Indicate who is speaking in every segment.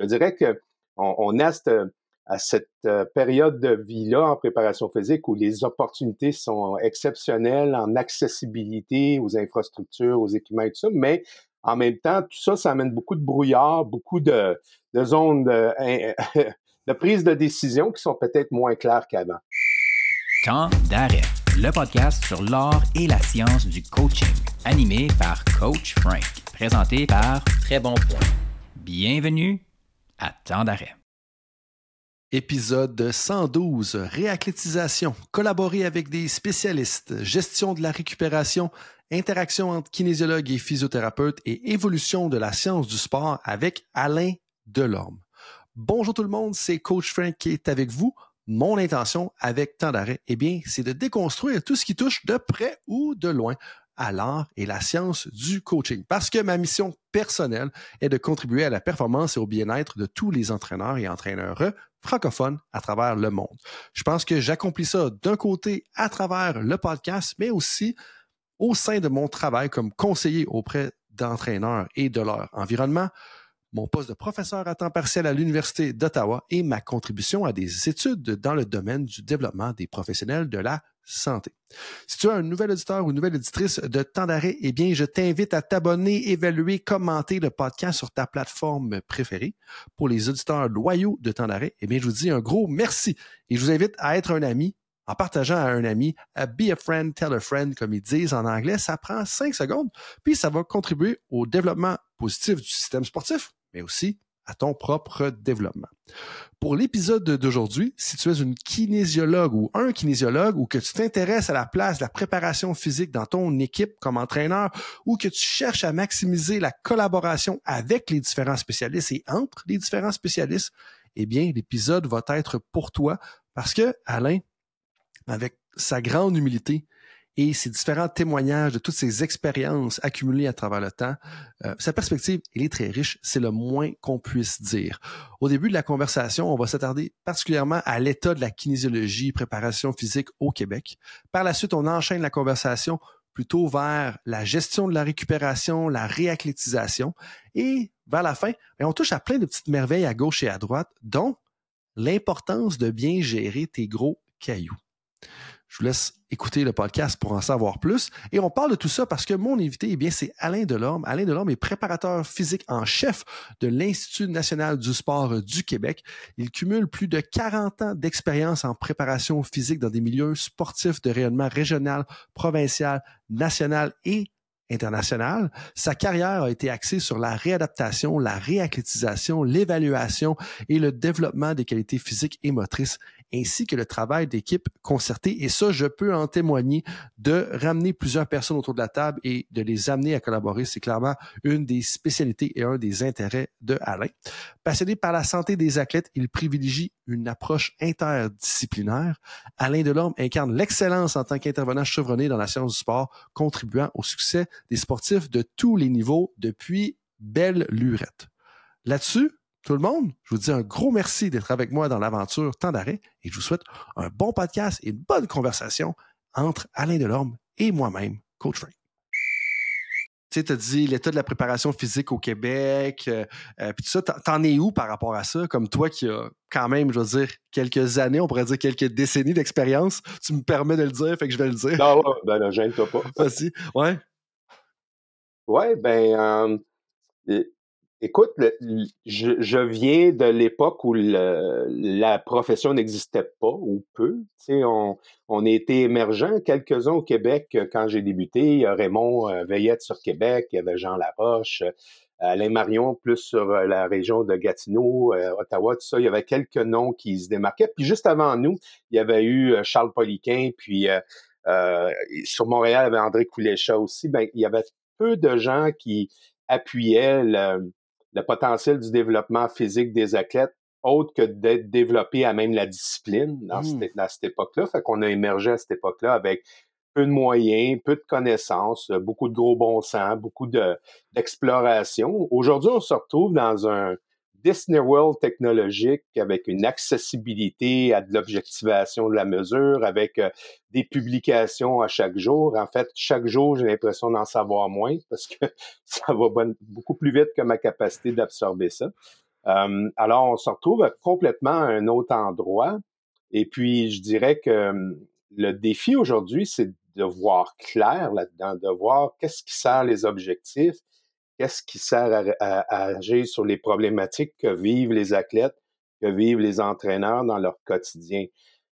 Speaker 1: je dirais que on, a à cette euh, période de vie-là en préparation physique où les opportunités sont exceptionnelles en accessibilité aux infrastructures, aux équipements et tout ça, mais en même temps, tout ça, ça amène beaucoup de brouillard, beaucoup de, zones de, de prise de décision qui sont peut-être moins claires qu'avant.
Speaker 2: Temps d'arrêt, le podcast sur l'art et la science du coaching, animé par Coach Frank, présenté par Très Bon Point. Bienvenue à Temps d'arrêt.
Speaker 3: Épisode 112, réathlétisation, collaborer avec des spécialistes, gestion de la récupération, interaction entre kinésiologue et physiothérapeute et évolution de la science du sport avec Alain Delorme. Bonjour tout le monde, c'est Coach Frank qui est avec vous. Mon intention avec temps d'arrêt, eh bien, c'est de déconstruire tout ce qui touche de près ou de loin à l'art et la science du coaching. Parce que ma mission personnelle est de contribuer à la performance et au bien-être de tous les entraîneurs et entraîneurs francophones à travers le monde. Je pense que j'accomplis ça d'un côté à travers le podcast, mais aussi au sein de mon travail comme conseiller auprès d'entraîneurs et de leur environnement, mon poste de professeur à temps partiel à l'Université d'Ottawa et ma contribution à des études dans le domaine du développement des professionnels de la santé. Si tu es un nouvel auditeur ou une nouvelle auditrice de temps d'arrêt, eh bien, je t'invite à t'abonner, évaluer, commenter le podcast sur ta plateforme préférée. Pour les auditeurs loyaux de temps d'arrêt, eh bien, je vous dis un gros merci et je vous invite à être un ami en partageant à un ami, à be a friend, tell a friend, comme ils disent en anglais, ça prend cinq secondes, puis ça va contribuer au développement positif du système sportif, mais aussi à ton propre développement. Pour l'épisode d'aujourd'hui, si tu es une kinésiologue ou un kinésiologue ou que tu t'intéresses à la place de la préparation physique dans ton équipe comme entraîneur ou que tu cherches à maximiser la collaboration avec les différents spécialistes et entre les différents spécialistes, eh bien, l'épisode va être pour toi parce que Alain, avec sa grande humilité, et ses différents témoignages de toutes ces expériences accumulées à travers le temps, euh, sa perspective, elle est très riche, c'est le moins qu'on puisse dire. Au début de la conversation, on va s'attarder particulièrement à l'état de la kinésiologie, préparation physique au Québec. Par la suite, on enchaîne la conversation plutôt vers la gestion de la récupération, la réathlétisation, et vers la fin, ben, on touche à plein de petites merveilles à gauche et à droite, dont l'importance de bien gérer tes gros cailloux. Je vous laisse écouter le podcast pour en savoir plus. Et on parle de tout ça parce que mon invité, eh bien, c'est Alain Delorme. Alain Delorme est préparateur physique en chef de l'Institut national du sport du Québec. Il cumule plus de 40 ans d'expérience en préparation physique dans des milieux sportifs de rayonnement régional, provincial, national et international. Sa carrière a été axée sur la réadaptation, la réathlétisation, l'évaluation et le développement des qualités physiques et motrices ainsi que le travail d'équipe concerté. Et ça, je peux en témoigner de ramener plusieurs personnes autour de la table et de les amener à collaborer. C'est clairement une des spécialités et un des intérêts de Alain. Passionné par la santé des athlètes, il privilégie une approche interdisciplinaire. Alain Delorme incarne l'excellence en tant qu'intervenant chevronné dans la science du sport, contribuant au succès des sportifs de tous les niveaux depuis belle lurette. Là-dessus, tout le monde, je vous dis un gros merci d'être avec moi dans l'aventure Temps d'arrêt et je vous souhaite un bon podcast et une bonne conversation entre Alain Delorme et moi-même, Coach Frank. Tu sais, tu as dit l'état de la préparation physique au Québec, euh, euh, puis tout ça, t'en es où par rapport à ça? Comme toi qui as quand même, je veux dire, quelques années, on pourrait dire quelques décennies d'expérience, tu me permets de le dire, fait que je vais le dire.
Speaker 1: Non, ben non, gêne-toi pas.
Speaker 3: Vas-y, ouais.
Speaker 1: Ouais, ben, euh, Écoute, je, viens de l'époque où la profession n'existait pas ou peu. Tu sais, on, on été émergents, quelques-uns au Québec euh, quand j'ai débuté. Il y a Raymond euh, Veillette sur Québec, il y avait Jean Laroche, euh, Alain Marion plus sur la région de Gatineau, Ottawa, tout ça. Il y avait quelques noms qui se démarquaient. Puis juste avant nous, il y avait eu Charles Poliquin, puis sur Montréal, il y avait André Couléchat aussi. Ben, il y avait peu de gens qui appuyaient le, le potentiel du développement physique des athlètes autre que d'être développé à même la discipline dans, cette, mmh. cette époque-là. Fait qu'on a émergé à cette époque-là avec peu de moyens, peu de connaissances, beaucoup de gros bon sens, beaucoup d'exploration. Aujourd'hui, on se retrouve dans un, Disney World technologique avec une accessibilité à de l'objectivation de la mesure, avec euh, des publications à chaque jour. En fait, chaque jour, j'ai l'impression d'en savoir moins parce que ça va beaucoup plus vite que ma capacité d'absorber ça. Euh, alors, on se retrouve complètement à un autre endroit. Et puis, je dirais que le défi aujourd'hui, c'est de voir clair là-dedans, de voir qu'est-ce qui sert les objectifs, qu'est-ce qui sert à, agir sur les problématiques que vivent les athlètes, que vivent les entraîneurs dans leur quotidien?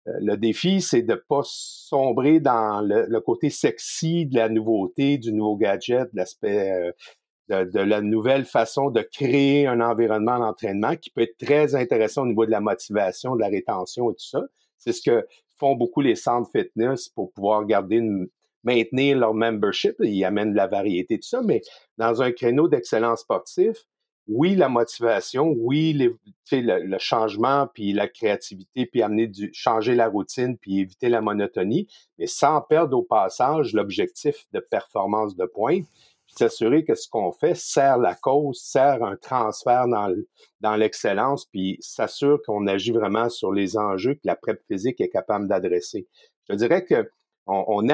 Speaker 1: Euh, le défi, c'est de pas sombrer dans le, côté sexy de la nouveauté, du nouveau gadget, de l'aspect euh, de, la nouvelle façon de créer un environnement d'entraînement qui peut être très intéressant au niveau de la motivation, de la rétention et tout ça. C'est ce que font beaucoup les centres fitness pour pouvoir garder maintenir leur membership. Ils amènent de la variété, tout ça, mais dans un créneau d'excellence sportif, oui, la motivation, oui, le, le, changement, puis la créativité, puis amener du, changer la routine, puis éviter la monotonie, mais sans perdre au passage l'objectif de performance de pointe, puis s'assurer que ce qu'on fait sert la cause, sert un transfert dans, dans l'excellence, puis s'assure qu'on agit vraiment sur les enjeux que la prep physique est capable d'adresser. Je dirais que on, on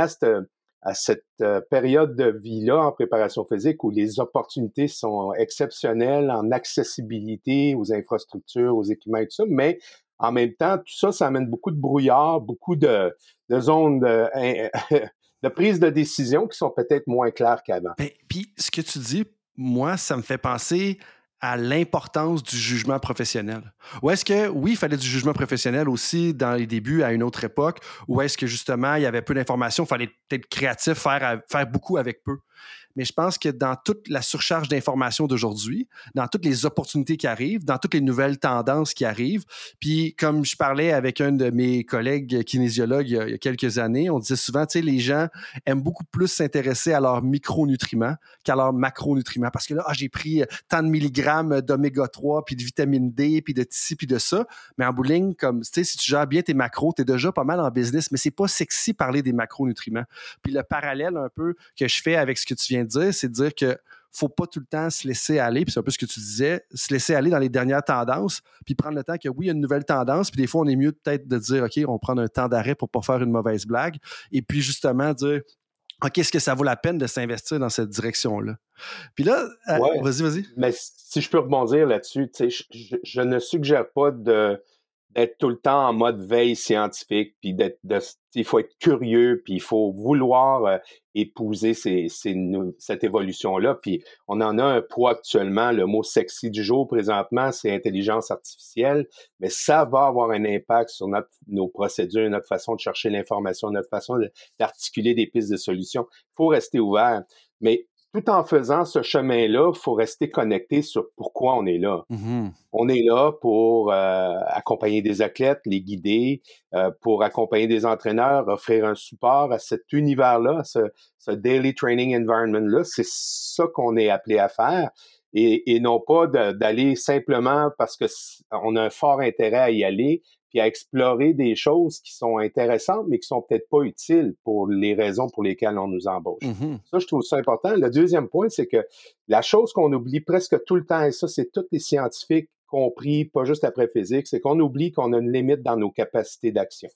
Speaker 1: à cette euh, période de vie-là en préparation physique où les opportunités sont exceptionnelles en accessibilité aux infrastructures, aux équipements et tout ça, mais en même temps, tout ça, ça amène beaucoup de brouillard, beaucoup de, de zones de, de prise de décision qui sont peut-être moins claires qu'avant.
Speaker 3: Ben, puis, ce que tu dis, moi, ça me fait penser à l'importance du jugement professionnel? Ou est-ce que, oui, il fallait du jugement professionnel aussi dans les débuts, à une autre époque, ou est-ce que justement, il y avait peu d'informations, il fallait peut-être créatif, faire beaucoup avec peu? Mais je pense que dans toute la surcharge d'informations d'aujourd'hui, dans toutes les opportunités qui arrivent, dans toutes les nouvelles tendances qui arrivent, puis comme je parlais avec un de mes collègues kinésiologues il y a, quelques années, on disait souvent, tu sais, les gens aiment beaucoup plus s'intéresser à leurs micronutriments qu'à leurs macronutriments, parce que là, ah, j'ai pris tant de milligrammes d'oméga 3, puis de vitamine D, puis de ci, puis de ça, mais en bowling, comme, tu sais, si tu gères bien tes macros, tu es déjà pas mal en business, mais c'est pas sexy parler des macronutriments. Puis le parallèle un peu que je fais avec ce que tu viens de dire, c'est de dire que faut pas tout le temps se laisser aller, puis c'est un peu ce que tu disais, se laisser aller dans les dernières tendances, puis prendre le temps que oui, il y a une nouvelle tendance, puis des fois, on est mieux peut-être de dire, OK, on prend un temps d'arrêt pour pas faire une mauvaise blague, et puis justement dire, OK, est-ce que ça vaut la peine de s'investir dans cette direction-là? Puis là, euh, vas-y, vas-y.
Speaker 1: Mais si je peux rebondir là-dessus, je, je ne suggère pas de d'être tout le temps en mode veille scientifique, puis d'être, il faut être curieux, puis il faut vouloir euh, épouser ces, ces, cette évolution-là. Puis on en a un poids actuellement. Le mot sexy du jour présentement, c'est intelligence artificielle, mais ça va avoir un impact sur notre, nos procédures, notre façon de chercher l'information, notre façon d'articuler des pistes de solutions. Il faut rester ouvert. Mais tout en faisant ce chemin-là, il faut rester connecté sur pourquoi on est là.
Speaker 3: Mm-hmm.
Speaker 1: On est là pour euh, accompagner des athlètes, les guider, euh, pour accompagner des entraîneurs, offrir un support à cet univers-là, ce, ce daily training environment-là. C'est ça qu'on est appelé à faire. Et, et non pas d'aller simplement parce que on a un fort intérêt à y aller, puis à explorer des choses qui sont intéressantes, mais qui sont peut-être pas utiles pour les raisons pour lesquelles on nous embauche.
Speaker 3: Mm-hmm.
Speaker 1: Ça, je trouve ça important. Le deuxième point, c'est que la chose qu'on oublie presque tout le temps, et ça, c'est tous les scientifiques compris, pas juste après physique, c'est qu'on oublie qu'on a une limite dans nos capacités d'action.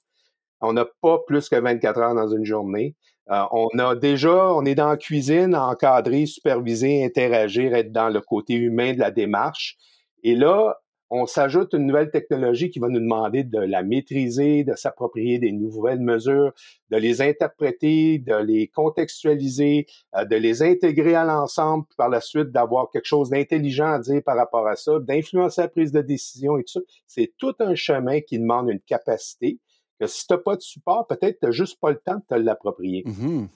Speaker 1: On n'a pas plus que 24 heures dans une journée. Euh, on a déjà, on est dans la cuisine, encadrer, superviser, interagir, être dans le côté humain de la démarche. Et là, on s'ajoute une nouvelle technologie qui va nous demander de la maîtriser, de s'approprier des nouvelles mesures, de les interpréter, de les contextualiser, euh, de les intégrer à l'ensemble, par la suite d'avoir quelque chose d'intelligent à dire par rapport à ça, d'influencer la prise de décision et tout ça. C'est tout un chemin qui demande une capacité que si tu n'as pas de support, peut-être tu n'as juste pas le temps de te l'approprier.
Speaker 3: Mm-hmm.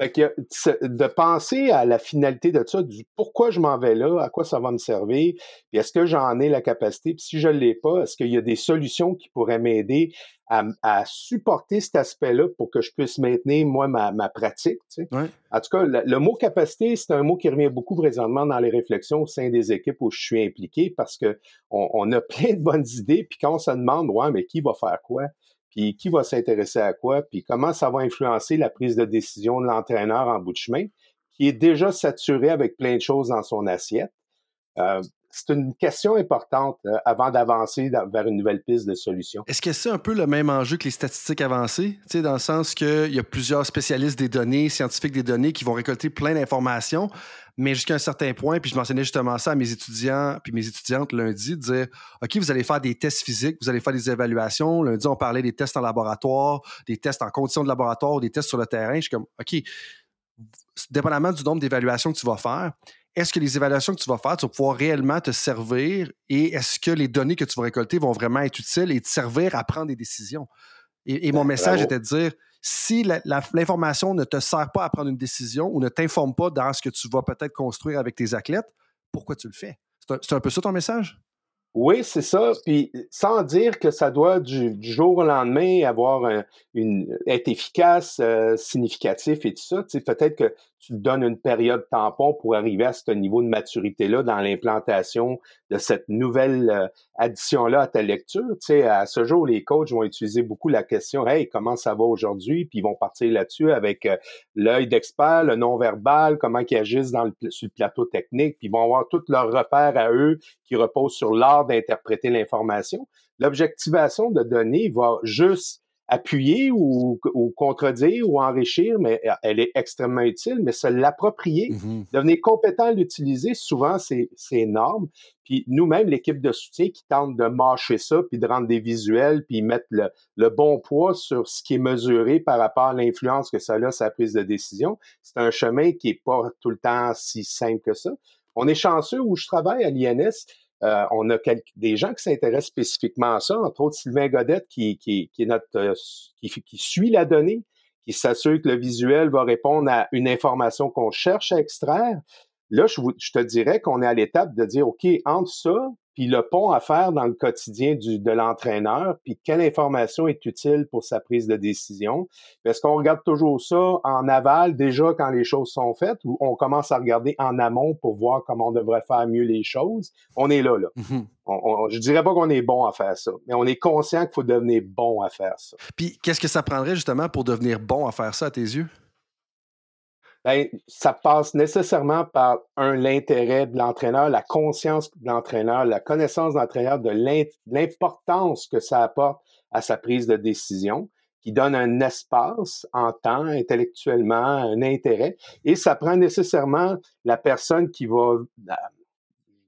Speaker 1: Fait que de penser à la finalité de ça, du pourquoi je m'en vais là, à quoi ça va me servir, puis est-ce que j'en ai la capacité, puis si je ne l'ai pas, est-ce qu'il y a des solutions qui pourraient m'aider à, supporter cet aspect-là pour que je puisse maintenir, moi, ma, pratique. Tu
Speaker 3: sais?
Speaker 1: En tout cas, le, mot capacité, c'est un mot qui revient beaucoup présentement dans les réflexions au sein des équipes où je suis impliqué parce que on, a plein de bonnes idées, puis quand on se demande, ouais, mais qui va faire quoi? Puis qui va s'intéresser à quoi, puis comment ça va influencer la prise de décision de l'entraîneur en bout de chemin, qui est déjà saturé avec plein de choses dans son assiette? Euh, c'est une question importante euh, avant d'avancer vers une nouvelle piste de solution.
Speaker 3: Est-ce que c'est un peu le même enjeu que les statistiques avancées? Tu sais, dans le sens qu'il y a plusieurs spécialistes des données, scientifiques des données qui vont récolter plein d'informations, mais jusqu'à un certain point, puis je mentionnais justement ça à mes étudiants puis mes étudiantes lundi, de OK, vous allez faire des tests physiques, vous allez faire des évaluations. Lundi, on parlait des tests en laboratoire, des tests en conditions de laboratoire, des tests sur le terrain. Je suis comme OK, dépendamment du nombre d'évaluations que tu vas faire, est-ce que les évaluations que tu vas faire, tu vas pouvoir réellement te servir et est-ce que les données que tu vas récolter vont vraiment être utiles et te servir à prendre des décisions? Et, mon message était de dire, si l'information ne te sert pas à prendre une décision ou ne t'informe pas dans ce que tu vas peut-être construire avec tes athlètes, pourquoi tu le fais? C'est un, un, peu ça ton message?
Speaker 1: Oui, c'est ça. Puis sans dire que ça doit du, jour au lendemain avoir une être efficace, euh, significatif et tout ça. Peut-être que tu donnes une période tampon pour arriver à ce niveau de maturité-là dans l'implantation de cette nouvelle euh, addition-là à ta lecture? Tu sais, à ce jour, les coachs vont utiliser beaucoup la question Hey, comment ça va aujourd'hui? Puis ils vont partir là-dessus avec euh, l'œil d'expert, le non-verbal, comment ils agissent dans le, sur le plateau technique, puis ils vont avoir tous leurs repères à eux qui reposent sur l'art d'interpréter l'information. L'objectivation de données va juste appuyer ou, contredire ou enrichir, mais elle est extrêmement utile, mais se l'approprier, mm-hmm. devenir compétent à l'utiliser, souvent, c'est énorme. Puis nous-mêmes, l'équipe de soutien qui tente de mâcher ça, puis de rendre des visuels, puis mettre le, le bon poids sur ce qui est mesuré par rapport à l'influence que ça a sur sa prise de décision, c'est un chemin qui est pas tout le temps si simple que ça. On est chanceux où je travaille à l'INS, euh, on a des gens qui s'intéressent spécifiquement à ça, entre autres Sylvain Godette, euh, qui, suit la donnée, qui s'assure que le visuel va répondre à une information qu'on cherche à extraire. Là, je, je te dirais qu'on est à l'étape de dire, OK, entre ça, puis le pont à faire dans le quotidien du, de l'entraîneur, puis quelle information est utile pour sa prise de décision? Est-ce qu'on regarde toujours ça en aval déjà quand les choses sont faites ou on commence à regarder en amont pour voir comment on devrait faire mieux les choses? On est là, là. Mm-hmm. on, je dirais pas qu'on est bon à faire ça, mais on est conscient qu'il faut devenir bon à faire ça.
Speaker 3: Puis qu'est-ce que ça prendrait justement pour devenir bon à faire ça à tes yeux?
Speaker 1: Ben, ça passe nécessairement par un l'intérêt de l'entraîneur, la conscience de l'entraîneur, la connaissance de l'entraîneur de l'importance que ça apporte à sa prise de décision, qui donne un espace en temps, intellectuellement, un intérêt, et ça prend nécessairement la personne qui va,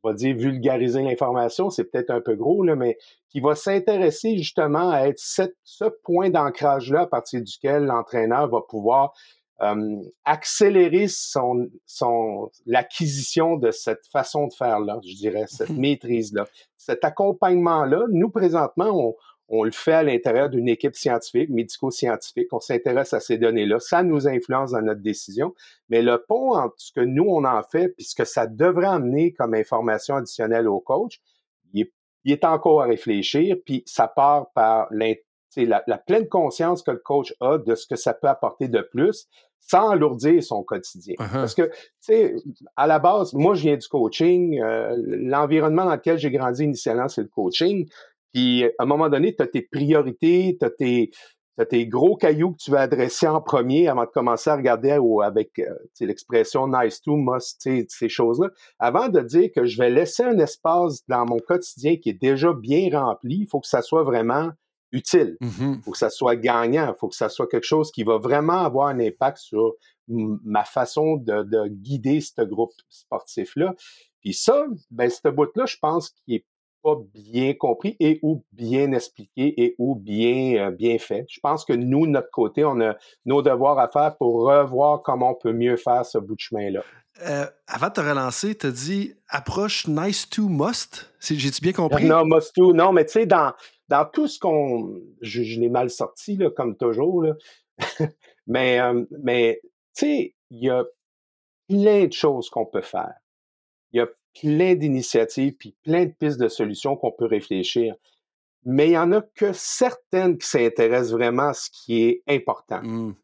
Speaker 1: on va dire vulgariser l'information, c'est peut-être un peu gros, là, mais qui va s'intéresser justement à être ce point d'ancrage-là à partir duquel l'entraîneur va pouvoir euh, accélérer son, son l'acquisition de cette façon de faire là, je dirais, cette mhm. maîtrise là, cet accompagnement là. Nous présentement, on, on le fait à l'intérieur d'une équipe scientifique, médico-scientifique. On s'intéresse à ces données-là. Ça nous influence dans notre décision. Mais le pont entre ce que nous, on en fait, puisque ça devrait amener comme information additionnelle au coach, il est, il est encore à réfléchir. Puis ça part par la, la, pleine conscience que le coach a de ce que ça peut apporter de plus sans alourdir son quotidien. Uh-huh. Parce que, tu sais, à la base, moi, je viens du coaching. Euh, l'environnement dans lequel j'ai grandi initialement, c'est le coaching. Puis, à un moment donné, tu as tes priorités, tu as tes, tes gros cailloux que tu vas adresser en premier avant de commencer à regarder ou avec euh, l'expression nice to, must, ces choses-là. Avant de dire que je vais laisser un espace dans mon quotidien qui est déjà bien rempli, il faut que ça soit vraiment utile. Il mm-hmm. faut que ça soit gagnant. Il faut que ça soit quelque chose qui va vraiment avoir un impact sur ma façon de, guider ce groupe sportif-là. Puis ça, ben, ce bout-là, je pense qu'il est pas bien compris et ou bien expliqué et ou bien, euh, bien fait. Je pense que nous, de notre côté, on a nos devoirs à faire pour revoir comment on peut mieux faire ce bout de chemin-là.
Speaker 3: Euh, avant de te relancer, tu as dit approche nice to must. J'ai-tu bien compris?
Speaker 1: Non, must to. Non, mais tu sais, dans, dans tout ce qu'on. Je, l'ai mal sorti, là, comme toujours, là. mais, euh, mais tu sais, il y a plein de choses qu'on peut faire. Il y a plein d'initiatives, puis plein de pistes de solutions qu'on peut réfléchir. Mais il n'y en a que certaines qui s'intéressent vraiment à ce qui est important. Mmh.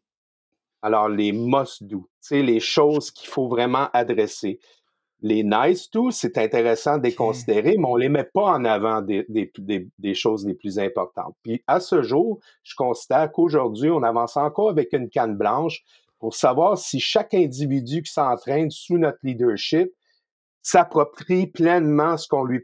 Speaker 1: Alors, les must-do, les choses qu'il faut vraiment adresser. Les nice to, c'est intéressant de les considérer, mais on les met pas en avant des, des, des, choses les plus importantes. Puis à ce jour, je constate qu'aujourd'hui, on avance encore avec une canne blanche pour savoir si chaque individu qui s'entraîne sous notre leadership s'approprie pleinement ce qu'on lui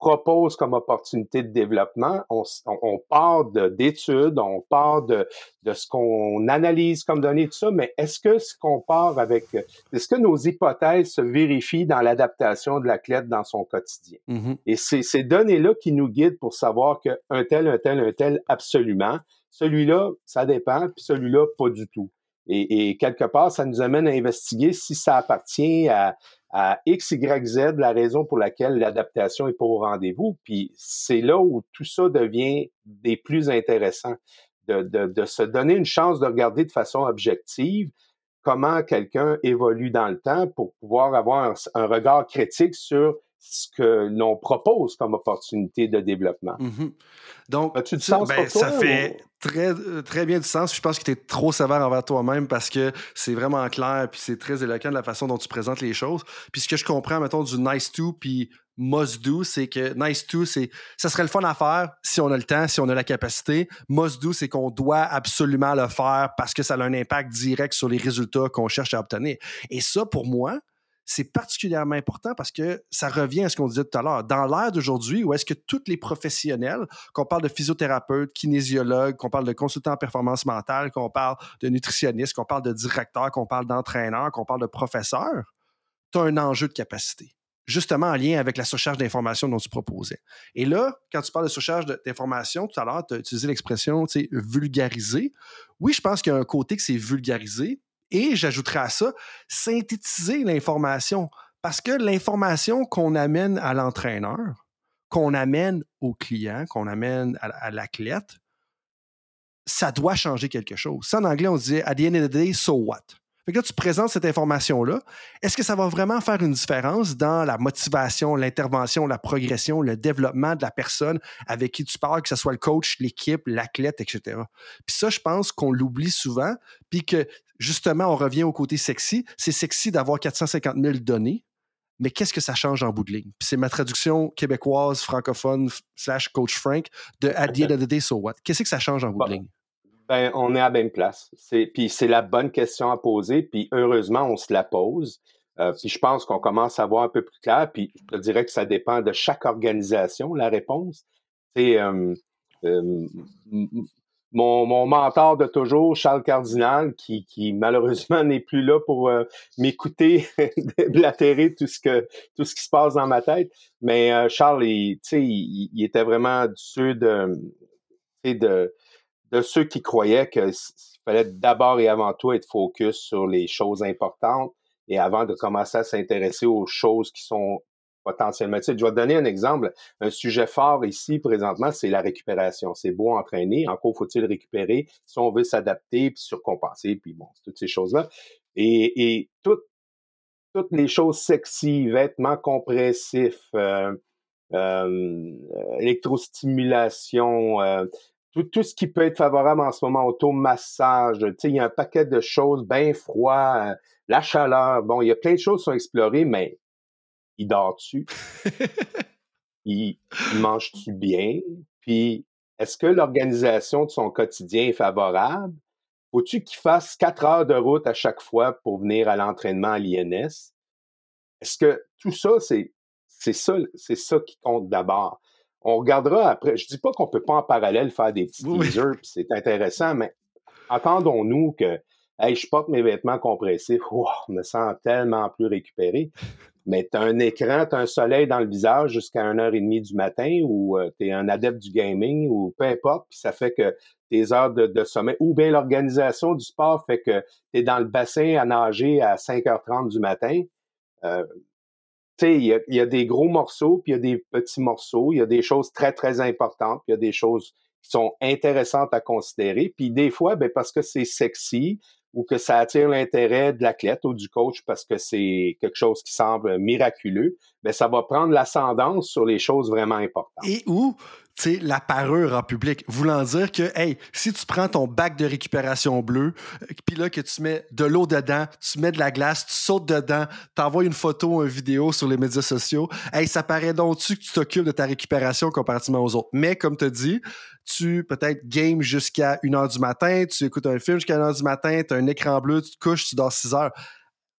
Speaker 1: propose comme opportunité de développement. On, on, part d'études, on part de, de ce qu'on analyse comme données, tout ça, mais est-ce que ce qu'on part avec, est-ce que nos hypothèses se vérifient dans l'adaptation de l'athlète dans son quotidien? Mm-hmm. Et c'est ces données-là qui nous guident pour savoir qu'un tel, un tel, un tel, absolument. Celui-là, ça dépend, puis celui-là, pas du tout. Et, quelque part, ça nous amène à investiguer si ça appartient à, à X, Y, Z, la raison pour laquelle l'adaptation est pas au rendez-vous. Puis c'est là où tout ça devient des plus intéressants, de, de, de, se donner une chance de regarder de façon objective comment quelqu'un évolue dans le temps pour pouvoir avoir un regard critique sur ce que l'on propose comme opportunité de développement.
Speaker 3: Mm-hmm. Donc, tu sens ben, ça fait très, euh, très bien du sens. Je pense que tu es trop sévère envers toi-même parce que c'est vraiment clair puis c'est très éloquent de la façon dont tu présentes les choses. Puis ce que je comprends, mettons, du nice to puis must do, c'est que nice to, c'est ça serait le fun à faire si on a le temps, si on a la capacité. Must do, c'est qu'on doit absolument le faire parce que ça a un impact direct sur les résultats qu'on cherche à obtenir. Et ça, pour moi, c'est particulièrement important parce que ça revient à ce qu'on disait tout à l'heure. Dans l'ère d'aujourd'hui, où est-ce que tous les professionnels, qu'on parle de physiothérapeutes, kinésiologues, qu'on parle de consultants en performance mentale, qu'on parle de nutritionnistes, qu'on parle de directeurs, qu'on parle d'entraîneurs, qu'on parle de professeurs, tu as un enjeu de capacité justement en lien avec la surcharge d'informations dont tu proposais. Et là, quand tu parles de surcharge d'informations, tout à l'heure, tu as utilisé l'expression vulgariser. Oui, je pense qu'il y a un côté que c'est vulgarisé, et j'ajouterais à ça, synthétiser l'information. Parce que l'information qu'on amène à l'entraîneur, qu'on amène au client, qu'on amène à, l'athlète, ça doit changer quelque chose. Ça, en anglais, on disait at the end of the day, so what? Fait que là, tu présentes cette information-là. Est-ce que ça va vraiment faire une différence dans la motivation, l'intervention, la progression, le développement de la personne avec qui tu parles, que ce soit le coach, l'équipe, l'athlète, etc. Puis ça, je pense qu'on l'oublie souvent, puis que justement, on revient au côté sexy. C'est sexy d'avoir 450 000 données, mais qu'est-ce que ça change en bout de ligne? Puis c'est ma traduction québécoise, francophone, slash coach Frank de At the end of the day, so what? Qu'est-ce que ça change en bout de ligne?
Speaker 1: Ben, on est à la même place. Puis c'est la bonne question à poser, puis heureusement, on se la pose. Euh, puis je pense qu'on commence à voir un peu plus clair, puis je te dirais que ça dépend de chaque organisation, la réponse. C'est euh, euh, mon, mon, mentor de toujours, Charles Cardinal, qui, qui malheureusement n'est plus là pour m'écouter blatérer tout ce que tout ce qui se passe dans ma tête. Mais Charles, il, il, il, était vraiment de, de de ceux qui croyaient qu'il fallait d'abord et avant tout être focus sur les choses importantes et avant de commencer à s'intéresser aux choses qui sont potentiellement. Tu sais, je vais te donner un exemple. Un sujet fort ici présentement, c'est la récupération. C'est beau entraîner, encore faut-il récupérer si on veut s'adapter puis surcompenser puis bon, toutes ces choses-là. Et, et toutes toutes les choses sexy, vêtements compressifs, euh, euh, électrostimulation, euh, tout, tout, ce qui peut être favorable en ce moment, automassage, tu sais, il y a un paquet de choses, bien froid, euh, la chaleur, bon, il y a plein de choses qui sont explorées, mais il dort-tu? il, mange-tu bien? Puis, est-ce que l'organisation de son quotidien est favorable? Faut-tu qu'il fasse quatre heures de route à chaque fois pour venir à l'entraînement à l'INS? Est-ce que tout ça, c'est, c'est ça, c'est ça qui compte d'abord? on regardera après. Je dis pas qu'on peut pas en parallèle faire des petits teasers, c'est intéressant, mais entendons-nous que hey, je porte mes vêtements compressifs, je me sens tellement plus récupéré. Mais tu as un écran, tu as un soleil dans le visage jusqu'à 1h30 du matin ou euh, tu es un adepte du gaming ou peu importe, puis ça fait que tes heures de, sommeil ou bien l'organisation du sport fait que tu es dans le bassin à nager à 5h30 du matin. Euh, il y, a, des gros morceaux, puis il y a des petits morceaux, il y a des choses très, très importantes, puis il y a des choses qui sont intéressantes à considérer. Puis des fois, ben, parce que c'est sexy ou que ça attire l'intérêt de l'athlète ou du coach parce que c'est quelque chose qui semble miraculeux, ben, ça va prendre l'ascendance sur les choses vraiment importantes.
Speaker 3: Et où la parure en public, voulant dire que, hey, si tu prends ton bac de récupération bleu, euh, puis là, que tu mets de l'eau dedans, tu mets de la glace, tu sautes dedans, t'envoies une photo, une vidéo sur les médias sociaux, hey, ça paraît donc-tu que tu t'occupes de ta récupération comparativement aux autres? Mais, comme tu dis, tu peut-être game jusqu'à 1h du matin, tu écoutes un film jusqu'à 1h du matin, tu as un écran bleu, tu te couches, tu dors 6 heures.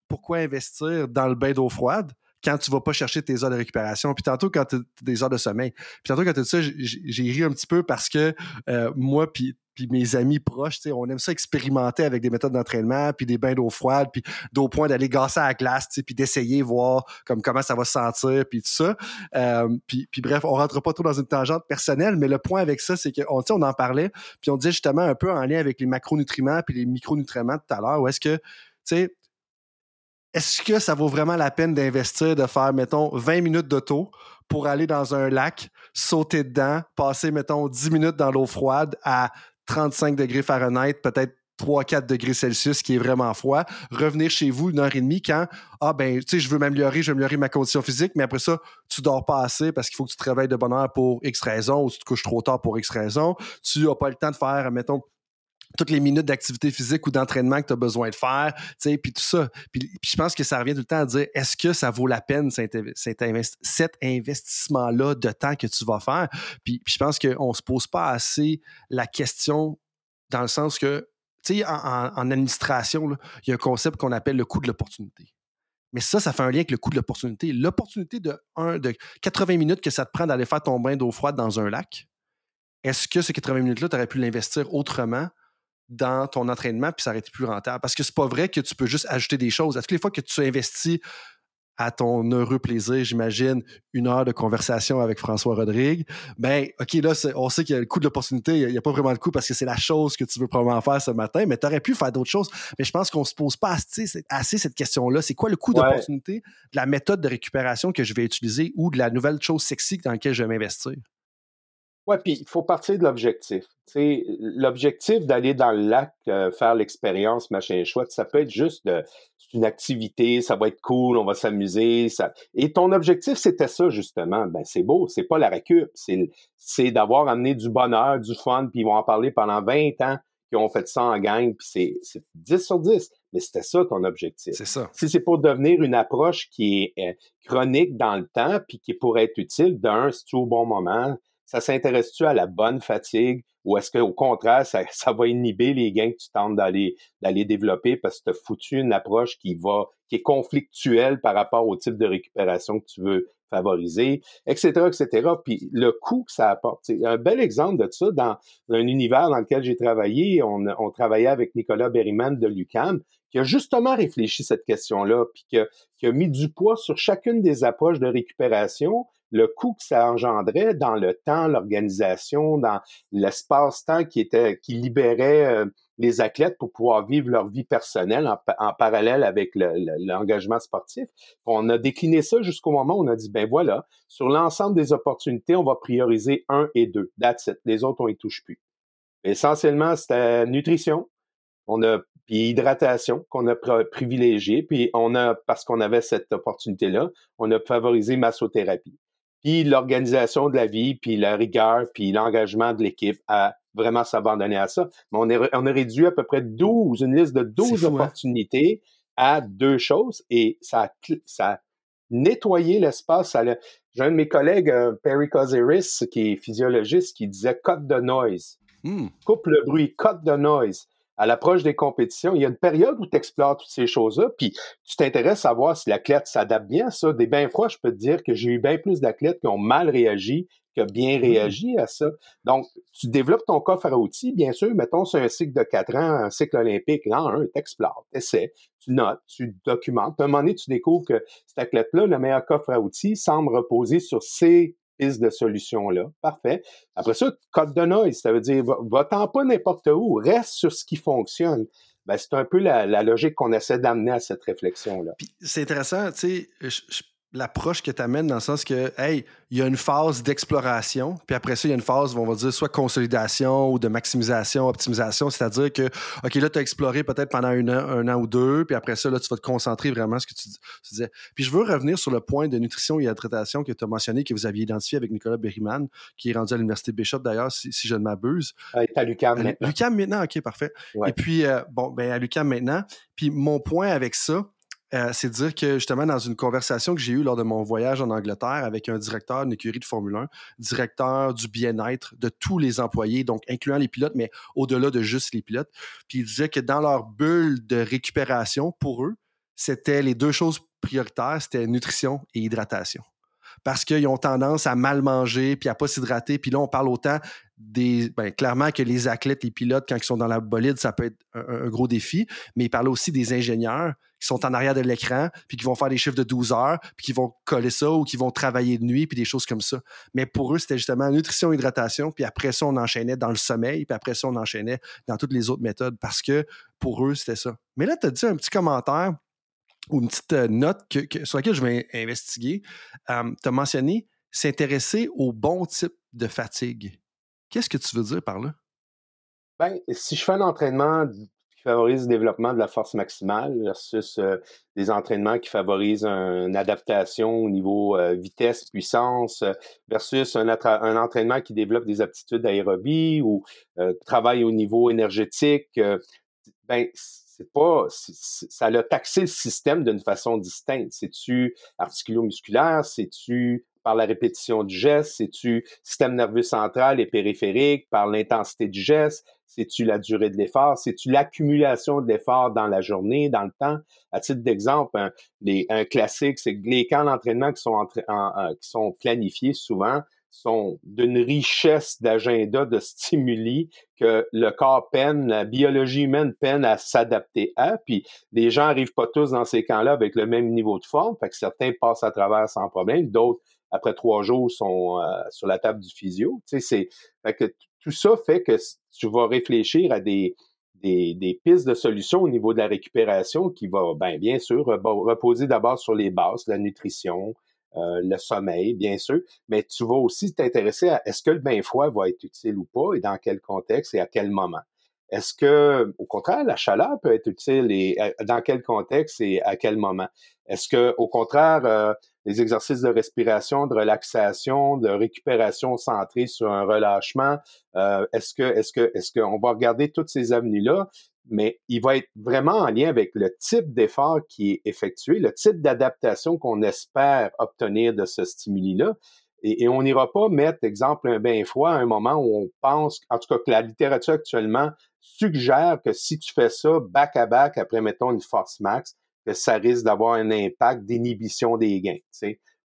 Speaker 3: Pourquoi investir dans le bain d'eau froide? Quand tu vas pas chercher tes heures de récupération. Puis tantôt, quand tu des heures de sommeil. Puis tantôt, quand tu ça, j'ai ri un petit peu parce que euh, moi, puis puis mes amis proches, on aime ça expérimenter avec des méthodes d'entraînement, puis des bains d'eau froide, puis d'au point d'aller gasser à la glace, puis d'essayer, voir comme comment ça va se sentir, puis tout ça. Euh, puis, puis, bref, on rentre pas trop dans une tangente personnelle, mais le point avec ça, c'est qu'on on en parlait, puis on disait justement un peu en lien avec les macronutriments puis les micronutriments tout à l'heure, où est-ce que, tu sais, est-ce que ça vaut vraiment la peine d'investir, de faire, mettons, 20 minutes d'auto pour aller dans un lac, sauter dedans, passer, mettons, 10 minutes dans l'eau froide à 35 degrés Fahrenheit, peut-être 3-4 degrés Celsius, qui est vraiment froid, revenir chez vous une heure et demie quand, ah ben, tu sais, je veux m'améliorer, je veux améliorer ma condition physique, mais après ça, tu dors pas assez parce qu'il faut que tu te réveilles de bonne heure pour X raison ou tu te couches trop tard pour X raison. Tu n'as pas le temps de faire, mettons, toutes les minutes d'activité physique ou d'entraînement que tu as besoin de faire, tu sais, puis tout ça. Puis, je pense que ça revient tout le temps à dire, est-ce que ça vaut la peine cet, investissement-là de temps que tu vas faire? Puis, je pense qu'on ne se pose pas assez la question dans le sens que, tu sais, en, administration, il y a un concept qu'on appelle le coût de l'opportunité. Mais ça, ça fait un lien avec le coût de l'opportunité. L'opportunité de, de 80 minutes que ça te prend d'aller faire ton bain d'eau froide dans un lac, est-ce que ces 80 minutes-là, tu aurais pu l'investir autrement? Dans ton entraînement, puis ça aurait été plus rentable. Parce que c'est pas vrai que tu peux juste ajouter des choses. À toutes les fois que tu investis à ton heureux plaisir, j'imagine, une heure de conversation avec François Rodrigue, ben, OK, là, on sait qu'il y a le coût de l'opportunité, il n'y a, pas vraiment le coût parce que c'est la chose que tu veux probablement faire ce matin, mais tu aurais pu faire d'autres choses. Mais je pense qu'on se pose pas assez, cette question-là. C'est quoi le coût d'opportunité de la méthode de récupération que je vais utiliser ou de la nouvelle chose sexy dans laquelle je vais m'investir?
Speaker 1: Oui, puis il faut partir de l'objectif. L'objectif d'aller dans le lac, euh, faire l'expérience, machin chouette, ça peut être juste une activité, ça va être cool, on va s'amuser. Ça... Et ton objectif, c'était ça, justement. Ben, c'est beau, c'est pas la récup, c'est d'avoir amené du bonheur, du fun, puis ils vont en parler pendant 20 ans qu'ils ont fait ça en gang, puis c'est 10 sur 10. Mais c'était ça ton objectif.
Speaker 3: C'est ça.
Speaker 1: Si c'est pour devenir une approche qui est euh, chronique dans le temps, puis qui pourrait être utile, d'un, si tu au bon moment, ça s'intéresse-tu à la bonne fatigue ou est-ce qu'au contraire, ça, ça, va inhiber les gains que tu tentes d'aller, d'aller développer parce que tu as foutu une approche qui va, qui est conflictuelle par rapport au type de récupération que tu veux favoriser, etc., etc. Puis le coût que ça apporte. C'est un bel exemple de ça dans un univers dans lequel j'ai travaillé. On, on travaillait avec Nicolas Berryman de l'UCAM, qui a justement réfléchi cette question-là, puis qui a, qui a mis du poids sur chacune des approches de récupération, le coût que ça engendrait dans le temps, l'organisation, dans l'espace-temps qui était, qui libérait euh, les athlètes pour pouvoir vivre leur vie personnelle en, parallèle avec l'engagement sportif. On a décliné ça jusqu'au moment où on a dit, ben voilà, sur l'ensemble des opportunités, on va prioriser un et deux. That's it. Les autres, on y touche plus. Essentiellement, c'était nutrition, on a puis hydratation qu'on a privilégié, puis on a parce qu'on avait cette opportunité là, on a favorisé massothérapie puis l'organisation de la vie, puis la rigueur, puis l'engagement de l'équipe à vraiment s'abandonner à ça. Mais on, est, on a réduit à peu près 12, une liste de 12 hein? opportunités à deux choses et ça a, ça nettoyé l'espace. J'ai un de mes collègues, euh, Perry Koziris, qui est physiologiste, qui disait « cut the noise hmm. Coupe le bruit, cut the noise à l'approche des compétitions, il y a une période où tu explores toutes ces choses-là, puis tu t'intéresses à voir si l'athlète s'adapte bien à ça. Des bien fois, je peux te dire que j'ai eu bien plus d'athlètes qui ont mal réagi que bien mmh. réagi à ça. Donc, tu développes ton coffre à outils, bien sûr, mettons, c'est un cycle de quatre ans, un cycle olympique, l'an un, tu explores, tu essaies, tu notes, tu documentes. À un moment donné, tu découvres que cet athlète-là, le meilleur coffre à outils, semble reposer sur ces de solutions-là. Parfait. Après ça, code de noise, ça veut dire va-t'en pas n'importe où, reste sur ce qui fonctionne. Ben, c'est un peu la, logique qu'on essaie d'amener à cette réflexion-là.
Speaker 3: C'est intéressant, tu sais, l'approche que tu amènes dans le sens que, hey, il y a une phase d'exploration, puis après ça, il y a une phase, on va dire, soit consolidation ou de maximisation, optimisation, c'est-à-dire que, OK, là, tu as exploré peut-être pendant un an, un an ou deux, puis après ça, là, tu vas te concentrer vraiment sur ce que tu, disais. Puis je veux revenir sur le point de nutrition et hydratation que tu as mentionné, que vous aviez identifié avec Nicolas Berryman, qui est rendu à l'Université Bishop d'ailleurs, si, je ne m'abuse.
Speaker 1: À l'UQAM maintenant.
Speaker 3: l'UQAM maintenant, OK, parfait. Et puis, euh, bon, ben à l'UQAM maintenant. Puis mon point avec ça, euh, c'est dire que justement, dans une conversation que j'ai eue lors de mon voyage en Angleterre avec un directeur d'une écurie de Formule 1, directeur du bien-être de tous les employés, donc incluant les pilotes, mais au-delà de juste les pilotes, puis il disait que dans leur bulle de récupération, pour eux, c'était les deux choses prioritaire, c'était nutrition et hydratation. Parce qu'ils ont tendance à mal manger puis à pas s'hydrater. Puis là, on parle autant des. Ben, clairement que les athlètes, les pilotes, quand ils sont dans la bolide, ça peut être un, gros défi. Mais ils parlent aussi des ingénieurs qui sont en arrière de l'écran puis qui vont faire des chiffres de 12 heures puis qui vont coller ça ou qui vont travailler de nuit puis des choses comme ça. Mais pour eux, c'était justement nutrition, hydratation. Puis après ça, on enchaînait dans le sommeil. Puis après ça, on enchaînait dans toutes les autres méthodes parce que pour eux, c'était ça. Mais là, tu as dit un petit commentaire ou une petite euh, note sur laquelle je vais investiguer. Euh, tu as mentionné s'intéresser au bon type de fatigue. Qu'est-ce que tu veux dire par là?
Speaker 1: Ben, si je fais un entraînement qui favorise le développement de la force maximale versus euh, des entraînements qui favorisent une adaptation au niveau vitesse, puissance, versus un, entraînement qui développe des aptitudes aérobie ou travaille au niveau énergétique, ben, c'est pas, ça a taxé le système d'une façon distincte. C'est-tu articulo-musculaire? C'est-tu par la répétition du geste? C'est-tu système nerveux central et périphérique par l'intensité du geste? C'est-tu la durée de l'effort? C'est-tu l'accumulation de l'effort dans la journée, dans le temps? À titre d'exemple, un, un classique, c'est les camps d'entraînement qui qui sont planifiés souvent, sont d'une richesse d'agenda, de stimuli que le corps peine, la biologie humaine peine à s'adapter à. Puis les gens n'arrivent pas tous dans ces camps-là avec le même niveau de forme. Fait que certains passent à travers sans problème, d'autres après trois jours sont euh, sur la table du physio. Tu sais, c'est que tout ça fait que tu vas réfléchir à des, des, des, pistes de solutions au niveau de la récupération qui va, ben, bien sûr, reposer d'abord sur les bases, la nutrition, euh, le sommeil, bien sûr, mais tu vas aussi t'intéresser à est-ce que le bain froid va être utile ou pas et dans quel contexte et à quel moment. Est-ce que, au contraire, la chaleur peut être utile et euh, dans quel contexte et à quel moment? Est-ce que, au contraire, euh, les exercices de respiration, de relaxation, de récupération centrés sur un relâchement, est-ce que, est-ce que, est-ce qu'on va regarder toutes ces avenues-là mais il va être vraiment en lien avec le type d'effort qui est effectué, le type d'adaptation qu'on espère obtenir de ce stimuli-là. Et, on n'ira pas mettre, exemple, un bain froid à un moment où on pense, en tout cas que la littérature actuellement suggère que si tu fais ça back-à-back après, mettons, une force max, que ça risque d'avoir un impact d'inhibition des gains.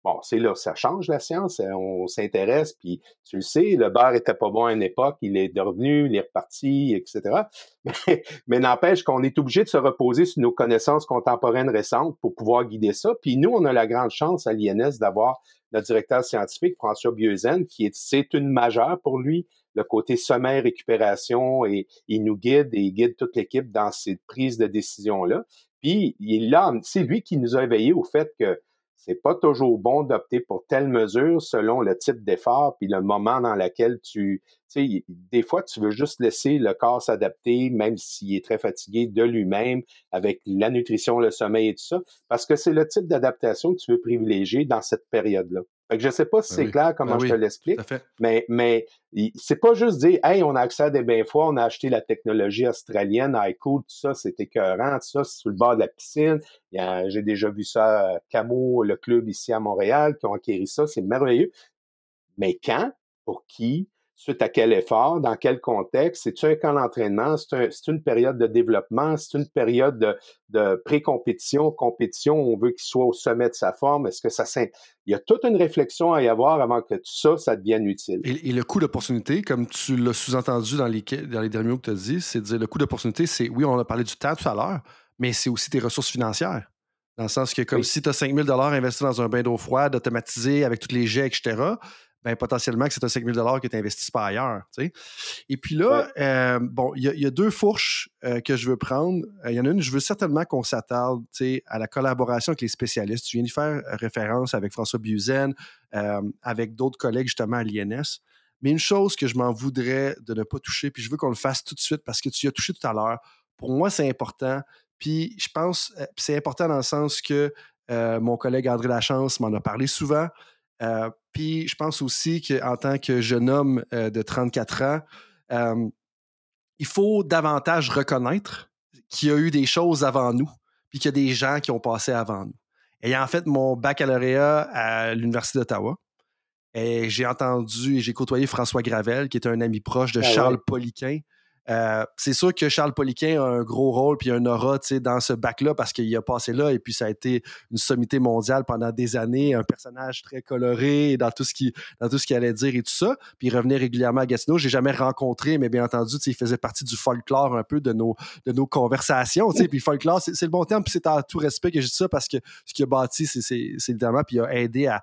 Speaker 1: Bon, c'est là, ça change la science, hein, on s'intéresse, puis tu le sais, le beurre était pas bon à une époque, il est revenu, il est reparti, etc. Mais, n'empêche qu'on est obligé de se reposer sur nos connaissances contemporaines récentes pour pouvoir guider ça. Puis nous, on a la grande chance à l'INS d'avoir notre directeur scientifique, François Bieuzen, qui est, c'est une majeure pour lui, le côté sommeil, récupération, et il nous guide et il guide toute l'équipe dans ces prises de décision-là. Puis, il là, c'est lui qui nous a éveillés au fait que c'est pas toujours bon d'opter pour telle mesure selon le type d'effort puis le moment dans lequel tu, tu sais, des fois tu veux juste laisser le corps s'adapter, même s'il est très fatigué de lui-même, avec la nutrition, le sommeil et tout ça, parce que c'est le type d'adaptation que tu veux privilégier dans cette période-là. Fait que je sais pas si ben c'est clair comment ben je te l'explique, mais, mais c'est pas juste dire, hey, on a accès à des bains froids, on a acheté la technologie australienne, iCool, tout ça, c'est écœurant, tout ça, c'est sur le bord de la piscine. J'ai déjà vu ça, euh, Camo, le club ici à Montréal, qui ont acquis ça, c'est merveilleux. Mais quand, pour qui, suite à quel effort, dans quel contexte, c'est-tu un camp d'entraînement, c'est une période de développement, c'est une période de, de pré-compétition, compétition, on veut qu'il soit au sommet de sa forme, est-ce que ça... Il y a toute une réflexion à y avoir avant que tout ça, ça devienne utile.
Speaker 3: Et, le coût d'opportunité, comme tu l'as sous-entendu dans les, dans les derniers mots que tu as dit, c'est de dire le coût d'opportunité, c'est, oui, on a parlé du temps tout à l'heure, mais c'est aussi tes ressources financières. Dans le sens que, comme si tu as 5 000 investis dans un bain d'eau froide, automatisé, avec tous les jets, etc., ben, potentiellement que c'est un 5 000 que tu investis pas ailleurs. Et puis là, euh, bon, il y, a deux fourches euh, que je veux prendre. Euh, il y en a une, je veux certainement qu'on s'attarde à la collaboration avec les spécialistes. Tu viens de faire référence avec François Buzen, avec d'autres collègues justement à l'INS. Mais une chose que je m'en voudrais de ne pas toucher, puis je veux qu'on le fasse tout de suite parce que tu y as touché tout à l'heure. Pour moi, c'est important. Puis je pense, c'est important dans le sens que mon collègue André Lachance m'en a parlé souvent. Euh, puis je pense aussi qu'en tant que jeune homme euh, de 34 ans, euh, il faut davantage reconnaître qu'il y a eu des choses avant nous, puis qu'il y a des gens qui ont passé avant nous. Ayant fait mon baccalauréat à l'Université d'Ottawa, et j'ai entendu et j'ai côtoyé François Gravel, qui est un ami proche de ah Charles Poliquin, Euh, c'est sûr que Charles Poliquin a un gros rôle puis un aura dans ce bac-là parce qu'il a passé là et puis ça a été une sommité mondiale pendant des années, un personnage très coloré dans tout ce qui dans tout ce qu'il allait dire et tout ça. Puis il revenait régulièrement à Gatineau. J'ai jamais rencontré, mais bien entendu, il faisait partie du folklore un peu de nos, de nos conversations. Puis folklore, c'est le bon terme, puis c'est à tout respect que je dis ça parce que ce qu'il a bâti, c'est évidemment, puis il a aidé à,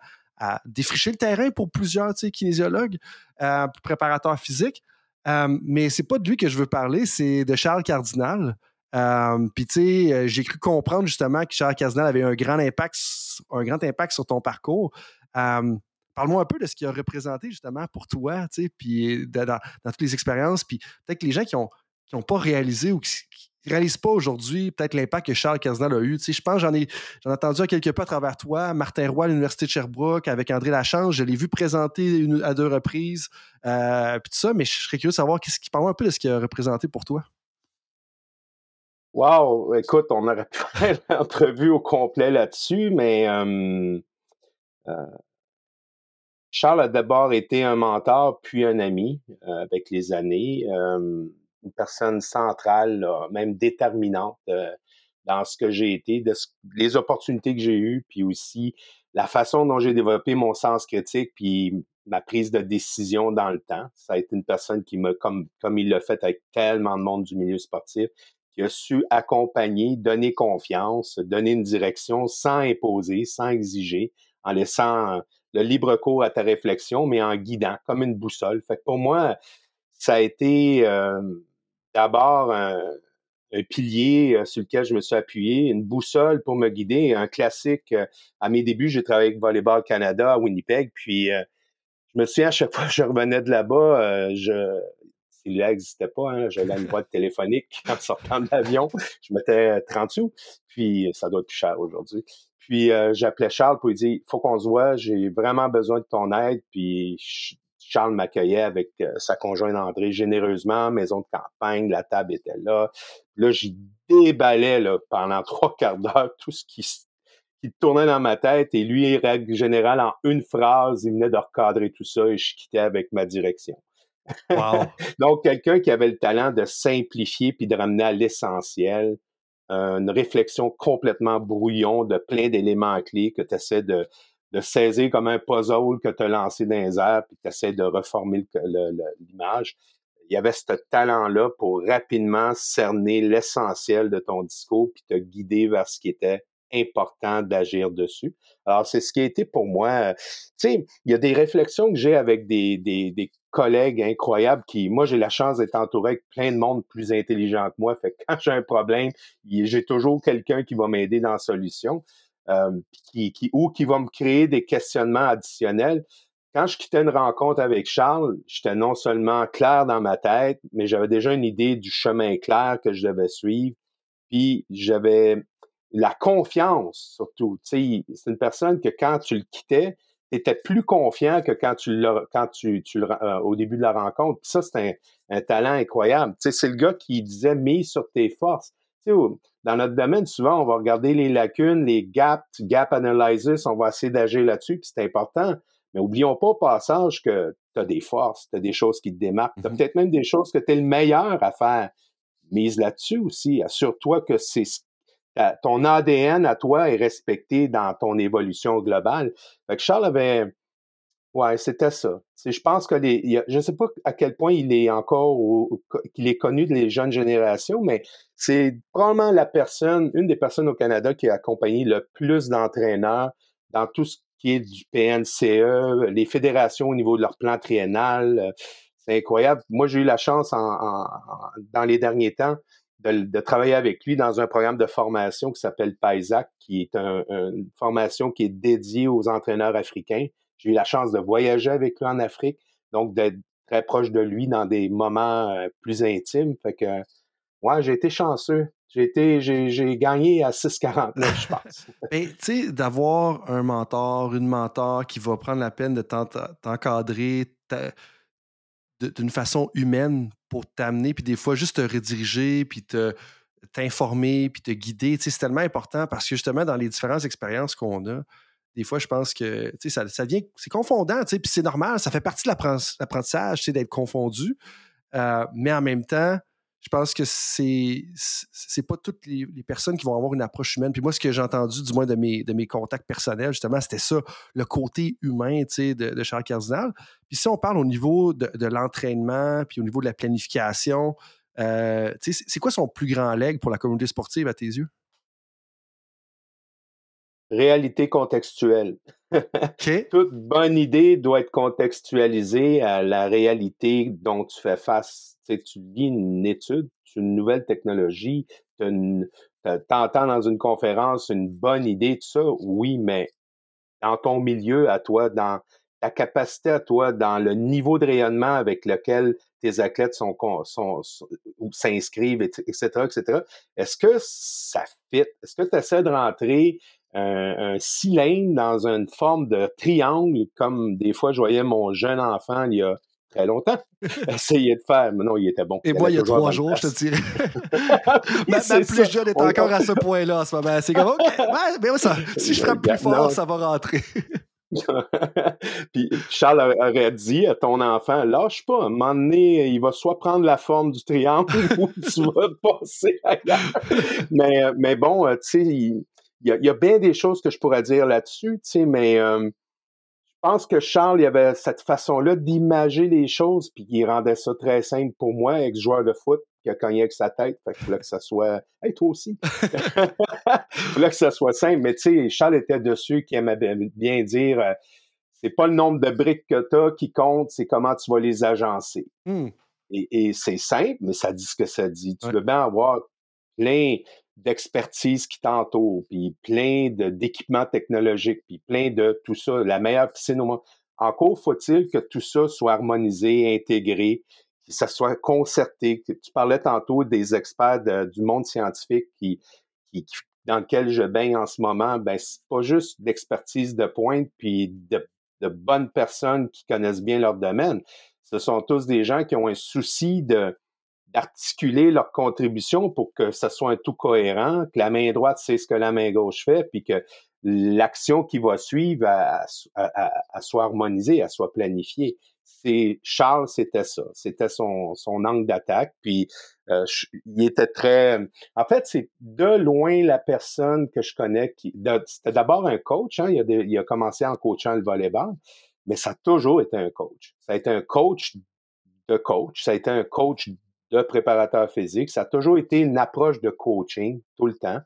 Speaker 3: défricher le terrain pour plusieurs kinésiologues, euh, préparateurs physiques. Euh, mais c'est pas de lui que je veux parler, c'est de Charles Cardinal. Euh, puis tu sais, euh, j'ai cru comprendre justement que Charles Cardinal avait un grand impact, un grand impact sur ton parcours. Parle-moi un peu de ce qu'il a représenté justement pour toi, tu sais, puis dans, toutes les expériences, puis peut-être que les gens qui n'ont qui ont pas réalisé ou qui, ne pas aujourd'hui peut-être l'impact que Charles Cardinal a eu. Je pense j'en ai j'en ai entendu quelque peu à travers toi, Martin Roy à l'Université de Sherbrooke avec André Lachance, je l'ai vu présenter à deux reprises, euh, puis tout ça, mais je serais curieux de savoir qu'est-ce qui parle un peu de ce qu'il a représenté pour toi.
Speaker 1: Wow, écoute, on aurait pu faire l'entrevue au complet là-dessus, mais euh, euh, Charles a d'abord été un mentor puis un ami avec les années une personne centrale, même déterminante euh, dans ce que j'ai été, de les opportunités que j'ai eues, puis aussi la façon dont j'ai développé mon sens critique, puis ma prise de décision dans le temps. Ça a été une personne qui m'a, comme, comme il l'a fait avec tellement de monde du milieu sportif, qui a su accompagner, donner confiance, donner une direction sans imposer, sans exiger, en laissant le libre cours à ta réflexion, mais en guidant comme une boussole. Fait que pour moi, ça a été euh, d'abord un, pilier euh, sur lequel je me suis appuyé, une boussole pour me guider, un classique. Euh, à mes débuts, j'ai travaillé avec Volleyball Canada à Winnipeg, puis euh, je me souviens à chaque fois que je revenais de là-bas, je celui-là n'existait pas, hein, j'avais une boîte téléphonique en sortant de l'avion, je mettais 30 sous, puis ça doit être plus cher aujourd'hui. Puis j'appelais Charles pour lui dire, faut qu'on se voit, j'ai vraiment besoin de ton aide, puis Charles m'accueillait avec euh, sa conjointe André généreusement, maison de campagne, la table était là. Là, j'y déballais là, pendant trois quarts d'heure tout ce qui, qui tournait dans ma tête et lui, règle générale, en une phrase, il venait de recadrer tout ça et je quittais avec ma direction. Wow. Donc, quelqu'un qui avait le talent de simplifier puis de ramener à l'essentiel, une réflexion complètement brouillon de plein d'éléments clés que tu essaies de, de saisir comme un puzzle que tu as lancé dans les airs, puis tu de reformer l'image. Il y avait ce talent-là pour rapidement cerner l'essentiel de ton discours, puis te guider vers ce qui était important d'agir dessus. Alors, c'est ce qui a été pour moi. Tu sais, il y a des réflexions que j'ai avec des, des, des collègues incroyables qui, moi, j'ai la chance d'être entouré avec plein de monde plus intelligent que moi. Fait que quand j'ai un problème, j'ai toujours quelqu'un qui va m'aider dans la solution. Euh, qui, qui, ou qui va me créer des questionnements additionnels. Quand je quittais une rencontre avec Charles, j'étais non seulement clair dans ma tête, mais j'avais déjà une idée du chemin clair que je devais suivre. Puis j'avais la confiance surtout. Tu sais, c'est une personne que quand tu le quittais, tu étais plus confiant que quand tu le, quand tu, tu euh, au début de la rencontre. Ça, c'est un, un, talent incroyable. Tu sais, c'est le gars qui disait mise sur tes forces dans notre domaine, souvent, on va regarder les lacunes, les gaps, gap analysis, on va essayer d'agir là-dessus, puis c'est important. Mais oublions pas au passage que tu as des forces, tu as des choses qui te démarquent, tu as mm-hmm. peut-être même des choses que tu es le meilleur à faire. Mise là-dessus aussi. Assure-toi que c'est ton ADN à toi est respecté dans ton évolution globale. Fait que Charles avait Ouais, c'était ça. Je pense que les, je ne sais pas à quel point il est encore qu'il est connu des jeunes générations, mais c'est probablement la personne, une des personnes au Canada qui a accompagné le plus d'entraîneurs dans tout ce qui est du PNCE, les fédérations au niveau de leur plan triennal. C'est incroyable. Moi, j'ai eu la chance en, dans les derniers temps de, travailler avec lui dans un programme de formation qui s'appelle PAISAC, qui est une formation qui est dédiée aux entraîneurs africains j'ai eu la chance de voyager avec lui en Afrique, donc d'être très proche de lui dans des moments plus intimes. Fait que, ouais, j'ai été chanceux. J'ai été, j'ai, gagné à 6,49, je pense.
Speaker 3: Mais tu sais, d'avoir un mentor, une mentor qui va prendre la peine de t'encadrer d'une façon humaine pour t'amener, puis des fois juste te rediriger, puis te, t'informer, puis te guider, c'est tellement important parce que justement, dans les différentes expériences qu'on a, des fois, je pense que ça, ça devient, c'est confondant, puis c'est normal, ça fait partie de l'apprentissage d'être confondu. Euh, mais en même temps, je pense que c'est c'est pas toutes les, personnes qui vont avoir une approche humaine. Puis moi, ce que j'ai entendu, du moins de mes, de mes contacts personnels, justement, c'était ça, le côté humain de, de Charles Cardinal. Puis si on parle au niveau de, de l'entraînement, puis au niveau de la planification, euh, c'est quoi son plus grand leg pour la communauté sportive à tes yeux?
Speaker 1: Réalité contextuelle. Toute bonne idée doit être contextualisée à la réalité dont tu fais face. tu lis une étude, une nouvelle technologie, tu entends dans une conférence une bonne idée, tout ça, oui, mais dans ton milieu, à toi, dans ta capacité à toi, dans le niveau de rayonnement avec lequel tes athlètes sont, sont, s'inscrivent, etc., etc., est-ce que ça fit? Est-ce que tu essaies de rentrer un, cylindre dans une forme de triangle, comme des fois je voyais mon jeune enfant il y a très longtemps essayer de faire, mais non, il était bon.
Speaker 3: Et moi, il y a trois jours, je te dirais. ma, plus jeune est encore à ce point-là en ce moment. C'est comme, OK, mais ça, si je frappe plus fort, ça va rentrer.
Speaker 1: Puis Charles aurait dit à ton enfant, lâche pas, à un moment donné, il va soit prendre la forme du triangle ou tu vas passer ailleurs. mais, mais bon, tu sais, il, y, a, bien des choses que je pourrais dire là-dessus, tu sais, mais euh, je pense que Charles, il avait cette façon-là d'imager les choses, puis il rendait ça très simple pour moi, ex-joueur de foot, qui a cogné avec sa tête, fait qu'il fallait que ça soit... Hey, toi aussi! il fallait que ça soit simple, mais tu sais, Charles était dessus, qui aimait bien dire... Euh, c'est pas le nombre de briques que tu as qui compte, c'est comment tu vas les agencer. Mmh. Et, c'est simple, mais ça dit ce que ça dit. Tu veux bien avoir plein d'expertise qui t'entoure, puis plein d'équipements technologiques, puis plein de tout ça, la meilleure piscine au monde. Encore faut-il que tout ça soit harmonisé, intégré, que ça soit concerté. Tu parlais tantôt des experts du monde scientifique qui, qui, dans lequel je baigne en ce moment. Ben, c'est pas juste d'expertise de pointe, puis de, de bonnes personnes qui connaissent bien leur domaine. Ce sont tous des gens qui ont un souci de, d'articuler leur contribution pour que ça soit un tout cohérent, que la main droite sait ce que la main gauche fait, puis que l'action qui va suivre soit harmonisée, elle soit planifiée. C'est Charles, c'était ça, c'était son, son angle d'attaque. Puis euh, il était très. En fait, c'est de loin la personne que je connais qui. C'était d'abord un coach. Hein, il, a il a commencé en coachant le volleyball, mais ça a toujours été un coach. Ça a été un coach de coach. Ça a été un coach de préparateur physique. Ça a toujours été une approche de coaching tout le temps.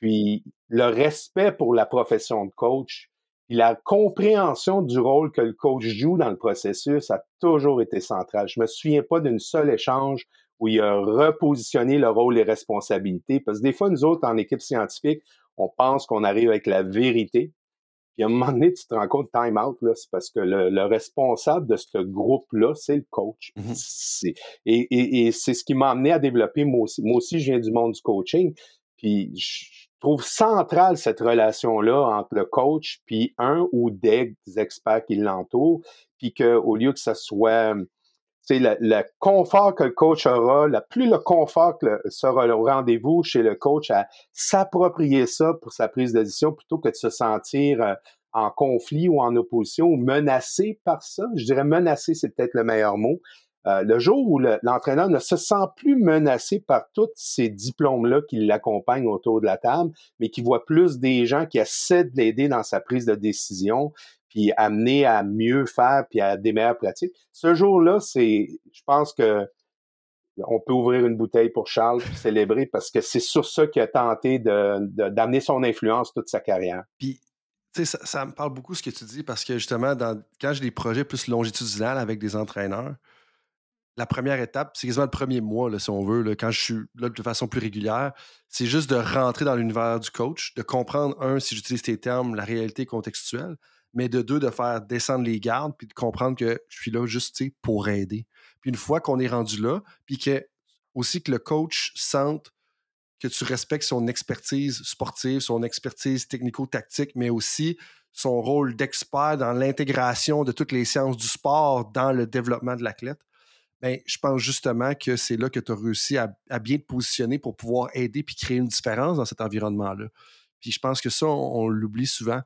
Speaker 1: Puis le respect pour la profession de coach, puis la compréhension du rôle que le coach joue dans le processus a toujours été central. Je me souviens pas d'un seul échange où il a repositionné le rôle et les responsabilités. Parce que des fois, nous autres, en équipe scientifique, on pense qu'on arrive avec la vérité. Puis à un moment donné, tu te rends compte, time out, là, c'est parce que le, responsable de ce groupe-là, c'est le coach. Mm-hmm. et, et, c'est ce qui m'a amené à développer, moi aussi. Moi aussi, je viens du monde du coaching. Puis je trouve centrale cette relation-là entre le coach puis un ou des experts qui l'entourent. Puis qu'au lieu que ce soit c'est le, le, confort que le coach aura, la, plus le confort que sera le rendez-vous chez le coach à s'approprier ça pour sa prise de décision plutôt que de se sentir euh, en conflit ou en opposition ou menacé par ça. Je dirais menacé, c'est peut-être le meilleur mot. Euh, le jour où l'entraîneur ne se sent plus menacé par tous ces diplômes-là qui l'accompagnent autour de la table, mais qui voit plus des gens qui essaient de l'aider dans sa prise de décision, puis amener à mieux faire, puis à des meilleures pratiques. Ce jour-là, c'est, je pense que on peut ouvrir une bouteille pour Charles puis célébrer parce que c'est sur ça qu'il a tenté de, d'amener son influence toute sa carrière.
Speaker 3: Puis, tu sais, ça, me parle beaucoup ce que tu dis parce que justement, dans, quand j'ai des projets plus longitudinaux avec des entraîneurs, la première étape, c'est quasiment le premier mois, là, si on veut, là, quand je suis là de façon plus régulière, c'est juste de rentrer dans l'univers du coach, de comprendre, un, si j'utilise tes termes, la réalité contextuelle, mais de deux, de faire descendre les gardes, puis de comprendre que je suis là juste pour aider. Puis une fois qu'on est rendu là, puis que aussi que le coach sente que tu respectes son expertise sportive, son expertise technico-tactique, mais aussi son rôle d'expert dans l'intégration de toutes les sciences du sport dans le développement de l'athlète, bien, je pense justement que c'est là que tu as réussi à, bien te positionner pour pouvoir aider puis créer une différence dans cet environnement-là. Puis je pense que ça, on l'oublie souvent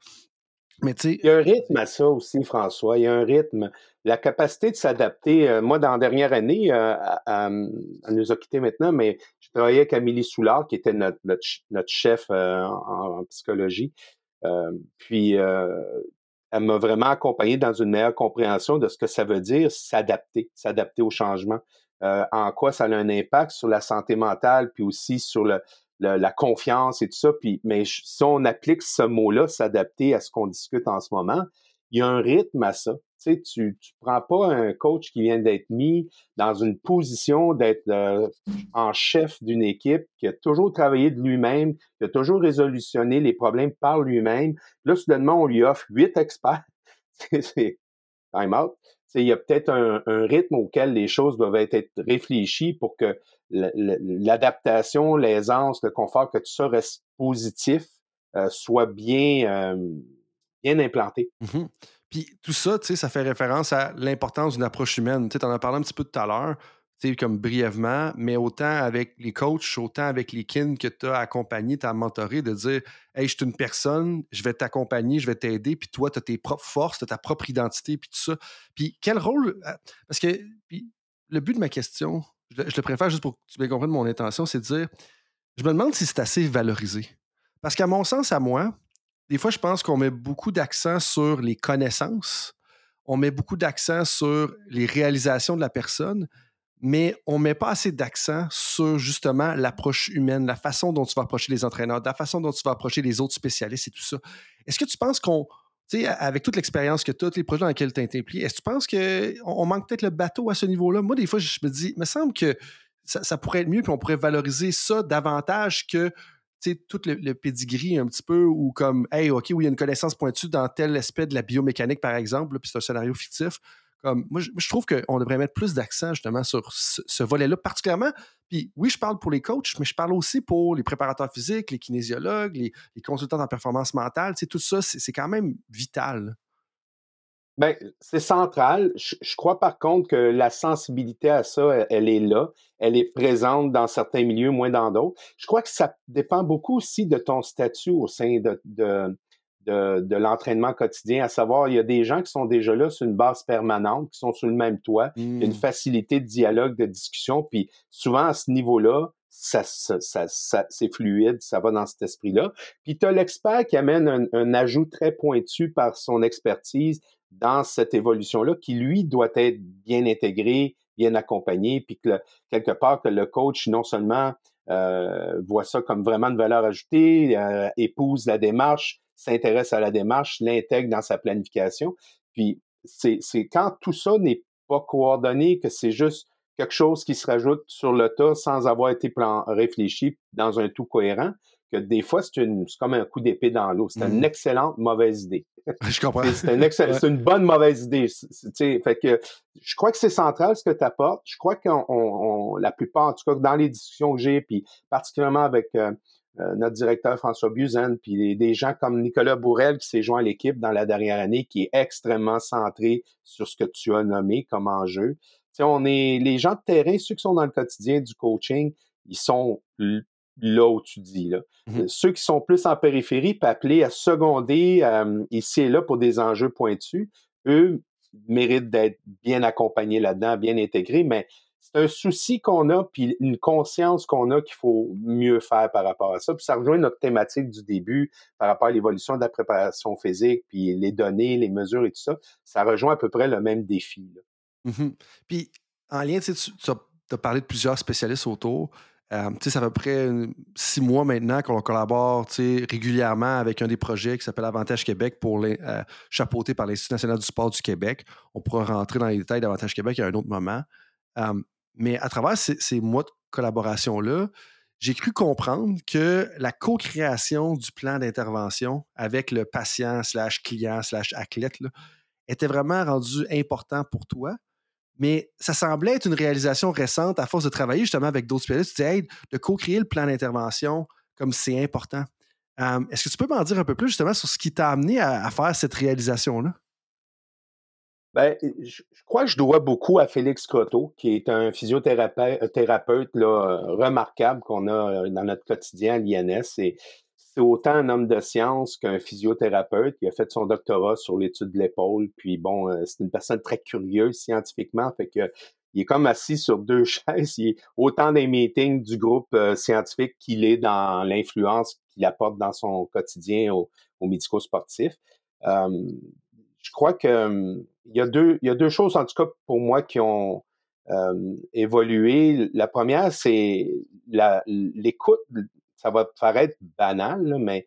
Speaker 1: Il y a un rythme à ça aussi, François. Il y a un rythme. La capacité de s'adapter. Euh, moi, dans la dernière année, euh, elle nous a quittés maintenant, mais je travaillais avec Amélie Soulard, qui était notre, notre, chef euh, en, psychologie. puis, elle m'a vraiment accompagné dans une meilleure compréhension de ce que ça veut dire s'adapter, s'adapter au changement. en quoi ça a un impact sur la santé mentale, puis aussi sur le, la confiance et tout ça. Puis, mais si on applique ce mot-là, s'adapter à ce qu'on discute en ce moment, il y a un rythme à ça. Tu sais, tu, tu prends pas un coach qui vient d'être mis dans une position d'être euh, en chef d'une équipe, qui a toujours travaillé de lui-même, qui a toujours résolutionné les problèmes par lui-même. Là, soudainement, on lui offre huit experts. C'est time out il y a peut-être un, rythme auquel les choses doivent être réfléchies pour que l'adaptation, l'aisance, le confort, que tout ça reste positif, euh, soit bien, euh, bien implanté.
Speaker 3: Mmh Puis tout ça, ça fait référence à l'importance d'une approche humaine. Tu en as parlé un petit peu tout à l'heure comme brièvement, mais autant avec les coachs, autant avec les kin que tu as accompagnés, tu as mentoré, de dire Hey, je suis une personne, je vais t'accompagner, je vais t'aider, puis toi, tu as tes propres forces, tu as ta propre identité, puis tout ça. Puis quel rôle. Euh, parce que le but de ma question, je, le préfère juste pour que tu bien comprennes mon intention, c'est de dire Je me demande si c'est assez valorisé. Parce qu'à mon sens, à moi, des fois, je pense qu'on met beaucoup d'accent sur les connaissances, on met beaucoup d'accent sur les réalisations de la personne, mais on ne met pas assez d'accent sur justement l'approche humaine, la façon dont tu vas approcher les entraîneurs, la façon dont tu vas approcher les autres spécialistes et tout ça. Est-ce que tu penses qu'on, tu sais, avec toute l'expérience que tu as, les projets dans lesquels tu impliqué, est-ce que tu penses qu'on manque peut-être le bateau à ce niveau-là? Moi, des fois, je me dis, il me semble que ça, pourrait être mieux, puis on pourrait valoriser ça davantage que tout le, le pedigree un petit peu, ou comme, hey, OK, oui, il y a une connaissance pointue dans tel aspect de la biomécanique, par exemple, puis c'est un scénario fictif moi, je, trouve qu'on devrait mettre plus d'accent justement sur ce, volet-là, particulièrement. Puis oui, je parle pour les coachs, mais je parle aussi pour les préparateurs physiques, les kinésiologues, les, consultants en performance mentale. Tu tout ça, c'est quand même vital.
Speaker 1: Bien, c'est central. Je, crois par contre que la sensibilité à ça, elle, est là. Elle est présente dans certains milieux, moins dans d'autres. Je crois que ça dépend beaucoup aussi de ton statut au sein de, de, l'entraînement quotidien, à savoir, il y a des gens qui sont déjà là sur une base permanente, qui sont sur le même toit, il y a une mmh. facilité de dialogue, de discussion, puis souvent à ce niveau-là, ça, c'est fluide, ça va dans cet esprit-là. Puis tu as l'expert qui amène un, ajout très pointu par son expertise dans cette évolution-là, qui lui doit être bien intégré, bien accompagné, puis que quelque part que le coach non seulement euh, voit ça comme vraiment une valeur ajoutée, euh, épouse la démarche, s'intéresse à la démarche, l'intègre dans sa planification. Puis c'est quand tout ça n'est pas coordonné, que c'est juste quelque chose qui se rajoute sur le tas sans avoir été plan réfléchi dans un tout cohérent, que des fois, c'est comme un coup d'épée dans l'eau. C'est une mmh. excellente mauvaise idée.
Speaker 3: Je comprends.
Speaker 1: c'est une bonne mauvaise idée. fait que je crois que c'est central ce que tu apportes. Je crois que la plupart, en tout cas dans les discussions que j'ai, puis particulièrement avec euh, euh, notre directeur François Buzen, puis des, gens comme Nicolas Bourrel qui s'est joint à l'équipe dans la dernière année, qui est extrêmement centré sur ce que tu as nommé comme enjeu. sais, on est les gens de terrain, ceux qui sont dans le quotidien du coaching, ils sont là où tu dis. Là. Mmh ceux qui sont plus en périphérie, peuvent appeler à seconder euh, ici et là pour des enjeux pointus, eux méritent d'être bien accompagnés là-dedans, bien intégrés, mais c'est un souci qu'on a, puis une conscience qu'on a qu'il faut mieux faire par rapport à ça. Puis ça rejoint notre thématique du début par rapport à l'évolution de la préparation physique, puis les données, les mesures et tout ça. Ça rejoint à peu près le même défi.
Speaker 3: Mmh puis en lien, tu, as parlé de plusieurs spécialistes autour. Euh, ça fait à peu près six mois maintenant qu'on collabore régulièrement avec un des projets qui s'appelle Avantage Québec pour les, euh, chapeauté par l'Institut national du sport du Québec. On pourra rentrer dans les détails d'Avantage Québec à un autre moment. Mais à travers ces, mois de collaboration-là, j'ai cru comprendre que la co-création du plan d'intervention avec le patient slash client slash athlète était vraiment rendu important pour toi. Mais ça semblait être une réalisation récente à force de travailler justement avec d'autres spécialistes. Tu dis, de co-créer le plan d'intervention comme c'est important. Est-ce que tu peux m'en dire un peu plus justement sur ce qui t'a amené à faire cette réalisation-là?
Speaker 1: Ben, je, crois que je dois beaucoup à Félix Croteau, qui est un physiothérapeute là, remarquable qu'on a euh, dans notre quotidien à l'INS. C'est autant un homme de science qu'un physiothérapeute. Il a fait son doctorat sur l'étude de l'épaule. Puis bon, euh, c'est une personne très curieuse scientifiquement. Fait que il est comme assis sur deux chaises. Il est autant des meetings du groupe euh, scientifique qu'il est dans l'influence qu'il apporte dans son quotidien au, au médico-sportif. Euh, je crois que il y a deux, il y a deux choses en tout cas pour moi qui ont évolué. La première, c'est l'écoute ça va paraître banal, mais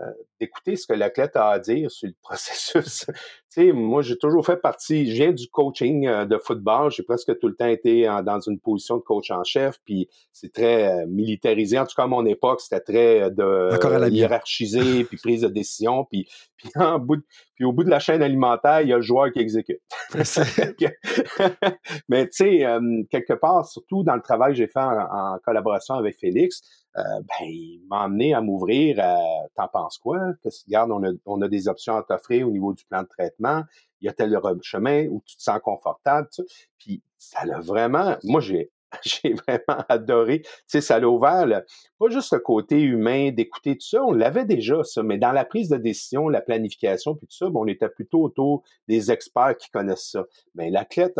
Speaker 1: euh, d'écouter ce que l'athlète a à dire sur le processus. Tu sais, moi, j'ai toujours fait partie, je viens du coaching euh, de football, j'ai presque tout le temps été dans une position de coach en chef, puis c'est très euh, militarisé. En tout cas, à mon époque, c'était très de hiérarchisé, puis prise de décision, puis, puis, en bout puis au bout de la chaîne alimentaire, il y a le joueur qui exécute. Mais tu sais, quelque part, surtout dans le travail que j'ai fait en collaboration avec Félix, euh, ben, il m'a amené à m'ouvrir à T'en penses quoi? Que, regarde, on a, on a des options à t'offrir au niveau du plan de traitement. Il y a tel chemin où tu te sens confortable. Puis ça l'a vraiment. Moi, j'ai vraiment adoré. Tu sais, ça l'a ouvert, pas juste le côté humain d'écouter tout ça, on l'avait déjà, ça, mais dans la prise de décision, la planification, puis tout ça, bon, on était plutôt autour des experts qui connaissent ça. Mais l'athlète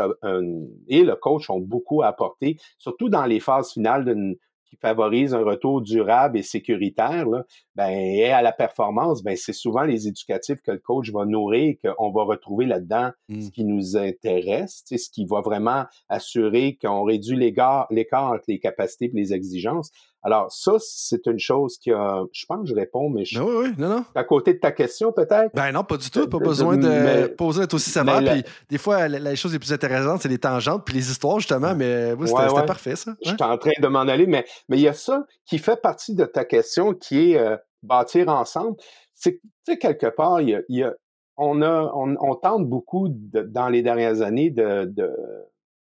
Speaker 1: et le coach ont beaucoup apporté, surtout dans les phases finales d'une qui favorise un retour durable et sécuritaire, là, ben, et à la performance, ben, c'est souvent les éducatifs que le coach va nourrir qu'on va retrouver là-dedans ce mmh. qui nous intéresse, ce qui va vraiment assurer qu'on réduit l'écart entre les capacités et les exigences. Alors, ça, c'est une chose qui a. Je pense que je réponds, mais je.
Speaker 3: Non, oui, oui, non, non.
Speaker 1: À côté de ta question, peut-être?
Speaker 3: Ben non, pas du tout. Pas besoin de poser être aussi sévère. Puis des fois, les choses les plus intéressantes, c'est les tangentes, puis les histoires, justement. Mais oui, c'était parfait, ça.
Speaker 1: Je suis en train de m'en aller, mais mais il y a ça qui fait partie de ta question, qui est euh, bâtir ensemble. C'est, tu sais, quelque part, il y a, on, a, on, tente beaucoup dans les dernières années de, de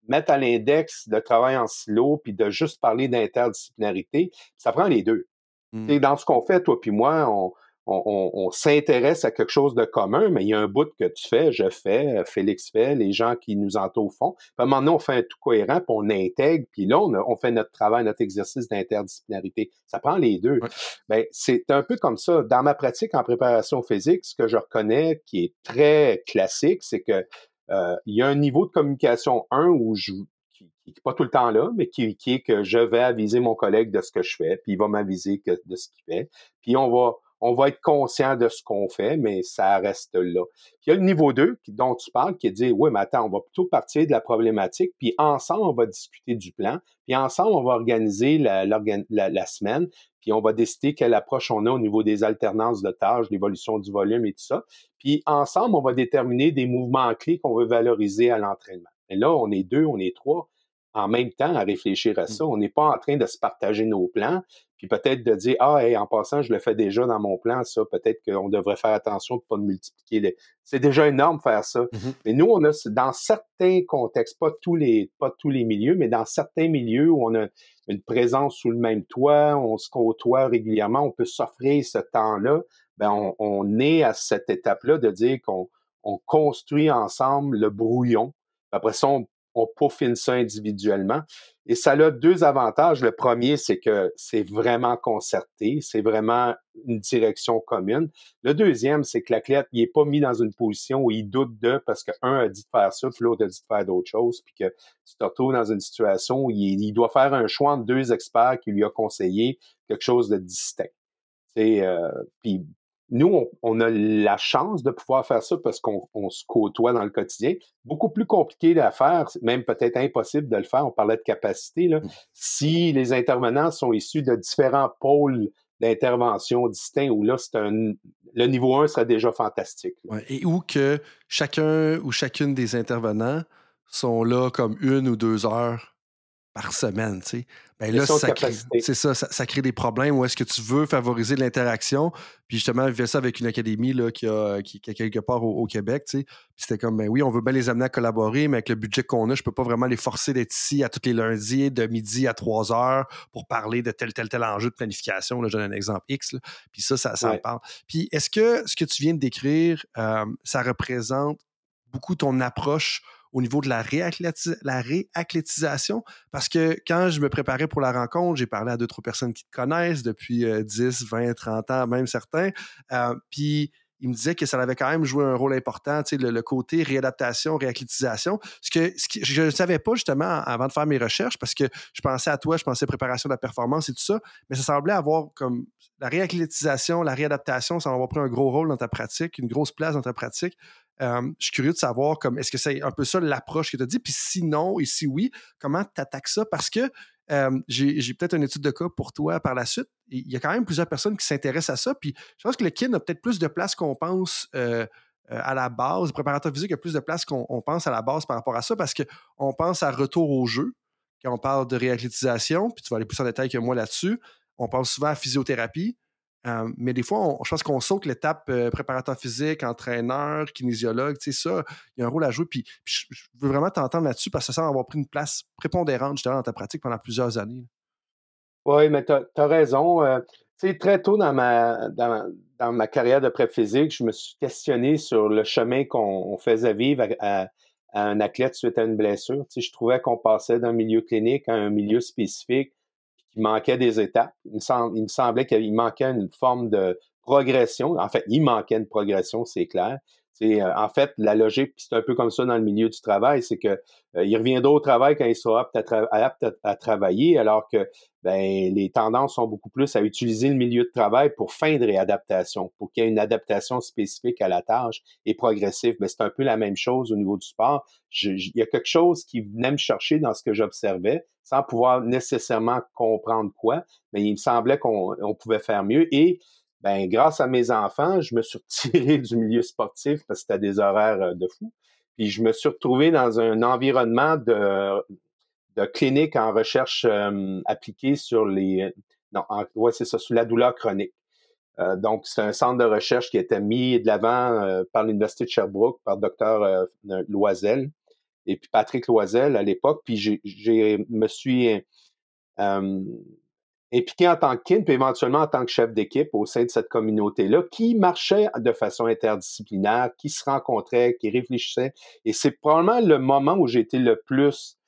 Speaker 1: mettre à l'index le travail en silo puis de juste parler d'interdisciplinarité, ça prend les deux. Mmh. Dans ce qu'on fait, toi puis moi, on, on, s'intéresse à quelque chose de commun, mais il y a un bout que tu fais, je fais, Félix fait, les gens qui nous entourent font. Puis à un moment donné, on fait un tout cohérent, puis on intègre, puis là, on, fait notre travail, notre exercice d'interdisciplinarité. Ça prend les deux. Ben, c'est un peu comme ça. Dans ma pratique en préparation physique, ce que je reconnais qui est très classique, c'est que euh, il y a un niveau de communication, un, où je, qui n'est pas tout le temps là, mais qui, qui, est que je vais aviser mon collègue de ce que je fais, puis il va m'aviser de ce qu'il fait. Puis on va, on va être conscient de ce qu'on fait, mais ça reste là. Puis il y a le niveau 2 dont tu parles, qui dire, oui, mais attends, on va plutôt partir de la problématique, puis ensemble, on va discuter du plan, puis ensemble, on va organiser la, la, semaine, puis on va décider quelle approche on a au niveau des alternances de tâches, l'évolution du volume et tout ça. Puis ensemble, on va déterminer des mouvements clés qu'on veut valoriser à l'entraînement. Et là, on est deux, on est trois en même temps à réfléchir à mmh. ça. On n'est pas en train de se partager nos plans, puis peut-être de dire ah en passant je le fais déjà dans mon plan ça. Peut-être qu'on devrait faire attention de pas de multiplier les c'est déjà énorme faire ça. Mmh mais nous on a dans certains contextes pas tous les pas tous les milieux mais dans certains milieux où on a une présence sous le même toit on se côtoie régulièrement on peut s'offrir ce temps-là ben on, on est à cette étape-là de dire qu'on on construit ensemble le brouillon. Après ça on on peaufine ça individuellement. Et ça a deux avantages. Le premier, c'est que c'est vraiment concerté, c'est vraiment une direction commune. Le deuxième, c'est que l'athlète, il n'est pas mis dans une position où il doute de parce qu'un a dit de faire ça, puis l'autre a dit de faire d'autres choses, puis que tu te retrouves dans une situation où il, doit faire un choix entre deux experts qui lui ont conseillé quelque chose de distinct. Euh, puis nous, on, a la chance de pouvoir faire ça parce qu'on se côtoie dans le quotidien. Beaucoup plus compliqué à faire, même peut-être impossible de le faire. On parlait de capacité. Là. Mmh. Si les intervenants sont issus de différents pôles d'intervention distincts, où là, c'est un, le niveau 1 serait déjà fantastique.
Speaker 3: et où que chacun ou chacune des intervenants sont là comme une ou deux heures par semaine. Ben là, ça crée, c'est ça, ça, crée des problèmes où est-ce que tu veux favoriser l'interaction. Puis justement, je ça avec une académie là, qui, a, qui, qui quelque part au, Québec, tu sais. Puis c'était comme, ben oui, on veut bien les amener à collaborer, mais avec le budget qu'on a, je peux pas vraiment les forcer d'être ici à tous les lundis, de midi à 3 heures pour parler de tel, tel, tel enjeu de planification. Là, je donne un exemple X. Là. Puis ça, ça, ça me parle. Puis est-ce que ce que tu viens de décrire, euh, ça représente beaucoup ton approche au niveau de la, réathlétisation? Parce que quand je me préparais pour la rencontre, j'ai parlé à deux, trois personnes qui te connaissent depuis 10, 20, 30 ans, même certains. Euh, puis il me disait que ça avait quand même joué un rôle important, le, le côté réadaptation, réathlétisation. Ce que, ce que je ne savais pas justement avant de faire mes recherches parce que je pensais à toi, je pensais préparation de la performance et tout ça, mais ça semblait avoir comme la réathlétisation, la réadaptation, ça va avoir pris un gros rôle dans ta pratique, une grosse place dans ta pratique. Euh, je suis curieux de savoir comme est-ce que c'est un peu ça l'approche que tu as dit, puis sinon et si oui, comment tu attaques ça? Parce que euh, j'ai peut-être une étude de cas pour toi par la suite. Il y a quand même plusieurs personnes qui s'intéressent à ça. Puis je pense que le kin a peut-être plus de place qu'on pense euh, à la base. Le préparateur physique a plus de place qu'on pense à la base par rapport à ça parce qu'on pense à retour au jeu quand on parle de réathlétisation. Puis tu vas aller plus en détail que moi là-dessus. On pense souvent à physiothérapie. Euh, mais des fois, je pense qu'on saute l'étape euh, préparateur physique, entraîneur, kinésiologue, tu sais, ça, il y a un rôle à jouer. Puis, je, veux vraiment t'entendre là-dessus parce que ça semble avoir pris une place prépondérante justement dans ta pratique pendant plusieurs années.
Speaker 1: Oui, mais tu as, raison. Euh, tu sais, très tôt dans ma, dans, ma carrière de pré physique, je me suis questionné sur le chemin qu'on faisait vivre à, un athlète suite à une blessure. Tu sais, je trouvais qu'on passait d'un milieu clinique à un milieu spécifique qu'il manquait des étapes. Il me, il me semblait qu'il manquait une forme de progression. En fait, il manquait une progression, c'est clair. Euh, en fait, la logique, c'est un peu comme ça dans le milieu du travail, c'est que euh, il revient au travail quand il sera apte à, à, travailler, alors que ben, les tendances sont beaucoup plus à utiliser le milieu de travail pour fin de réadaptation, pour qu'il y ait une adaptation spécifique à la tâche et progressive. Mais ben, c'est un peu la même chose au niveau du sport. il y a quelque chose qui venait me chercher dans ce que j'observais, sans pouvoir nécessairement comprendre quoi, mais il me semblait qu'on pouvait faire mieux. Et ben grâce à mes enfants, je me suis retiré du milieu sportif parce que c'était des horaires euh, de fou. Puis je me suis retrouvé dans un environnement de, de clinique en recherche euh, appliquée sur les non, ouais, c'est ça, sur la douleur chronique. Euh, donc, c'est un centre de recherche qui été mis de l'avant par l'Université de Sherbrooke, par docteur Loisel et puis Patrick Loisel à l'époque. Puis j'ai me suis impliqué en tant que kin, puis éventuellement en tant que chef d'équipe au sein de cette communauté-là, qui marchait de façon interdisciplinaire, qui se rencontrait, qui réfléchissait. Et c'est probablement le moment où j'ai été le plus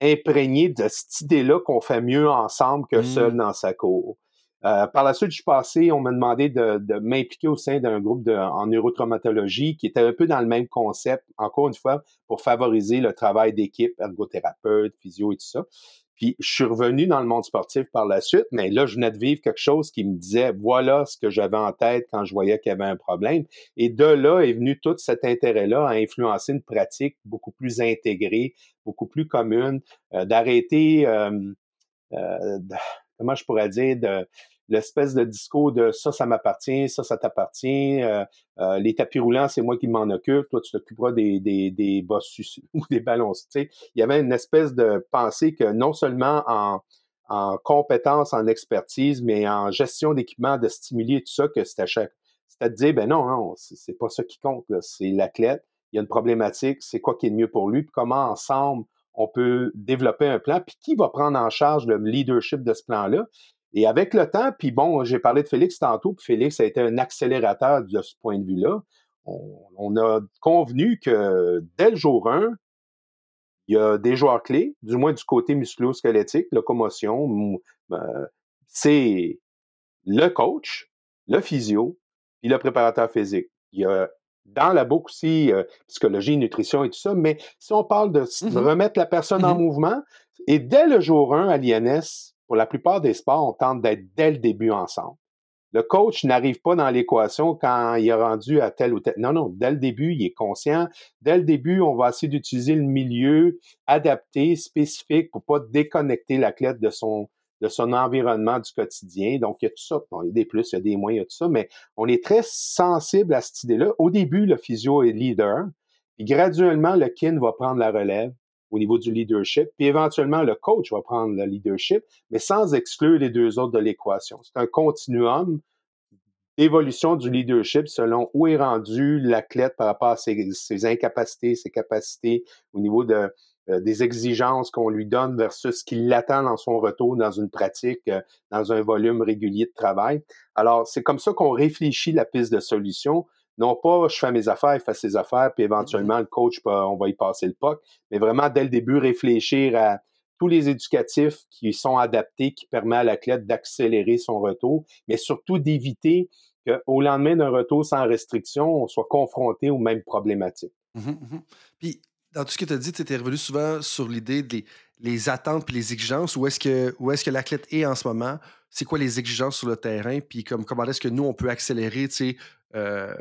Speaker 1: imprégné de cette idée-là qu'on fait mieux ensemble que seul mmh. dans sa cour. Euh, par la suite, je suis passé, on m'a demandé de, de m'impliquer au sein d'un groupe de, en neurotraumatologie qui était un peu dans le même concept, encore une fois, pour favoriser le travail d'équipe, ergothérapeute, physio et tout ça. Puis je suis revenu dans le monde sportif par la suite, mais là, je venais de vivre quelque chose qui me disait, voilà ce que j'avais en tête quand je voyais qu'il y avait un problème. Et de là est venu tout cet intérêt-là à influencer une pratique beaucoup plus intégrée, beaucoup plus commune, euh, d'arrêter, euh, euh, comment je pourrais dire, de l'espèce de discours de ça, ça m'appartient, ça, ça t'appartient, euh, euh, les tapis roulants, c'est moi qui m'en occupe, toi, tu t'occuperas des, des, des bosses ou des ballons. Tu sais. Il y avait une espèce de pensée que non seulement en, en compétence, en expertise, mais en gestion d'équipement, de stimuler tout ça, que c'était chaque. C'était de dire, ben non, non, c'est pas ça qui compte, c'est l'athlète, il y a une problématique, c'est quoi qui est mieux pour lui, puis comment ensemble on peut développer un plan, puis qui va prendre en charge le leadership de ce plan-là. Et avec le temps, puis bon, j'ai parlé de Félix tantôt, puis Félix a été un accélérateur de ce point de vue-là. On, a convenu que dès le jour 1, il y a des joueurs clés, du moins du côté musculo-squelettique, locomotion, euh, c'est le coach, le physio, puis le préparateur physique. Il y a dans la boucle aussi euh, psychologie, nutrition et tout ça, mais si on parle de mmh remettre la personne en mmh mouvement, et dès le jour 1 à l'INS, pour la plupart des sports, on tente d'être dès le début ensemble. Le coach n'arrive pas dans l'équation quand il est rendu à tel ou tel. Non, non, dès le début, il est conscient. Dès le début, on va essayer d'utiliser le milieu adapté, spécifique, pour pas déconnecter l'athlète de son, de son environnement du quotidien. Donc, il y a tout ça. Bon, il y a des plus, il y a des moins, il y a tout ça, mais on est très sensible à cette idée-là. Au début, le physio est leader, puis graduellement, le kin va prendre la relève au niveau du leadership. Puis éventuellement, le coach va prendre le leadership, mais sans exclure les deux autres de l'équation. C'est un continuum d'évolution du leadership selon où est rendu l'athlète par rapport à ses, incapacités, ses capacités, au niveau de, euh, des exigences qu'on lui donne versus ce qu'il attend dans son retour dans une pratique, euh, dans un volume régulier de travail. Alors, c'est comme ça qu'on réfléchit la piste de solution Non pas je fais mes affaires, il fait ses affaires, puis éventuellement le coach, on va y passer le puck, mais vraiment dès le début réfléchir à tous les éducatifs qui sont adaptés, qui permettent à l'athlète d'accélérer son retour, mais surtout d'éviter qu'au lendemain d'un retour sans restriction, on soit confronté aux mêmes problématiques.
Speaker 3: Mmh mmh puis, dans tout ce que tu as dit, tu étais revenu souvent sur l'idée des les attentes et les exigences? Où est-ce que, est-ce que l'athlète est en ce moment? C'est quoi les exigences sur le terrain? Puis comme, comment est-ce que nous, on peut accélérer euh,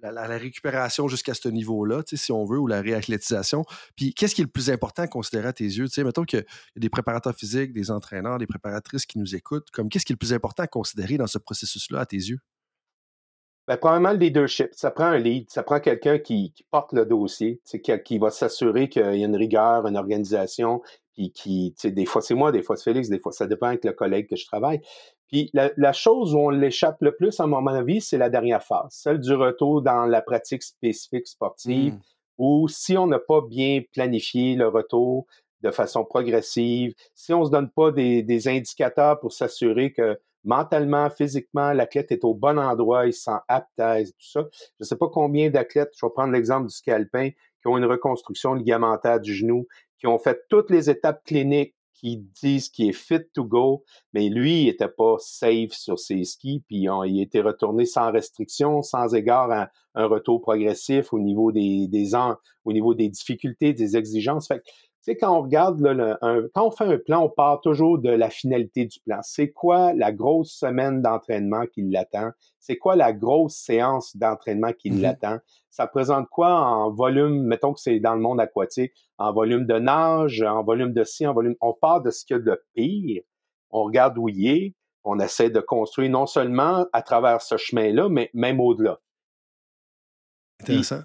Speaker 3: la, récupération jusqu'à ce niveau-là, si on veut, ou la réathlétisation? Puis qu'est-ce qui est le plus important à considérer à tes yeux? sais, mettons qu'il y a des préparateurs physiques, des entraîneurs, des préparatrices qui nous écoutent. Qu'est-ce qui est le plus important à considérer dans ce processus-là à tes yeux?
Speaker 1: Ben, probablement le leadership. Ça prend un lead, ça prend quelqu'un qui, porte le dossier, qui va s'assurer qu'il y a une rigueur, une organisation, puis qui, des fois c'est moi, des fois c'est Félix, des fois ça dépend avec le collègue que je travaille. Puis la, chose où on l'échappe le plus, à mon avis, c'est la dernière phase, celle du retour dans la pratique spécifique sportive, mmh. où si on n'a pas bien planifié le retour de façon progressive, si on ne se donne pas des, des indicateurs pour s'assurer que mentalement, physiquement, l'athlète est au bon endroit, il se sent apte à tout ça. Je ne sais pas combien d'athlètes, je vais prendre l'exemple du ski alpin, qui ont une reconstruction ligamentaire du genou, qui ont fait toutes les étapes cliniques qui disent qu'il est fit to go, mais lui, il n'était pas safe sur ses skis, puis il a été retourné sans restriction, sans égard à un retour progressif au niveau des, des au niveau des difficultés, des exigences. Sais, quand on regarde, quand on fait un plan, on part toujours de la finalité du plan. C'est quoi la grosse semaine d'entraînement qui l'attend? C'est quoi la grosse séance d'entraînement qui mm-hmm. l'attend? Ça présente quoi en volume, mettons que c'est dans le monde aquatique, en volume de nage, en volume de ci, en volume. On part de ce qu'il y a de pire, on regarde où il est, on essaie de construire non seulement à travers ce chemin-là, mais même au-delà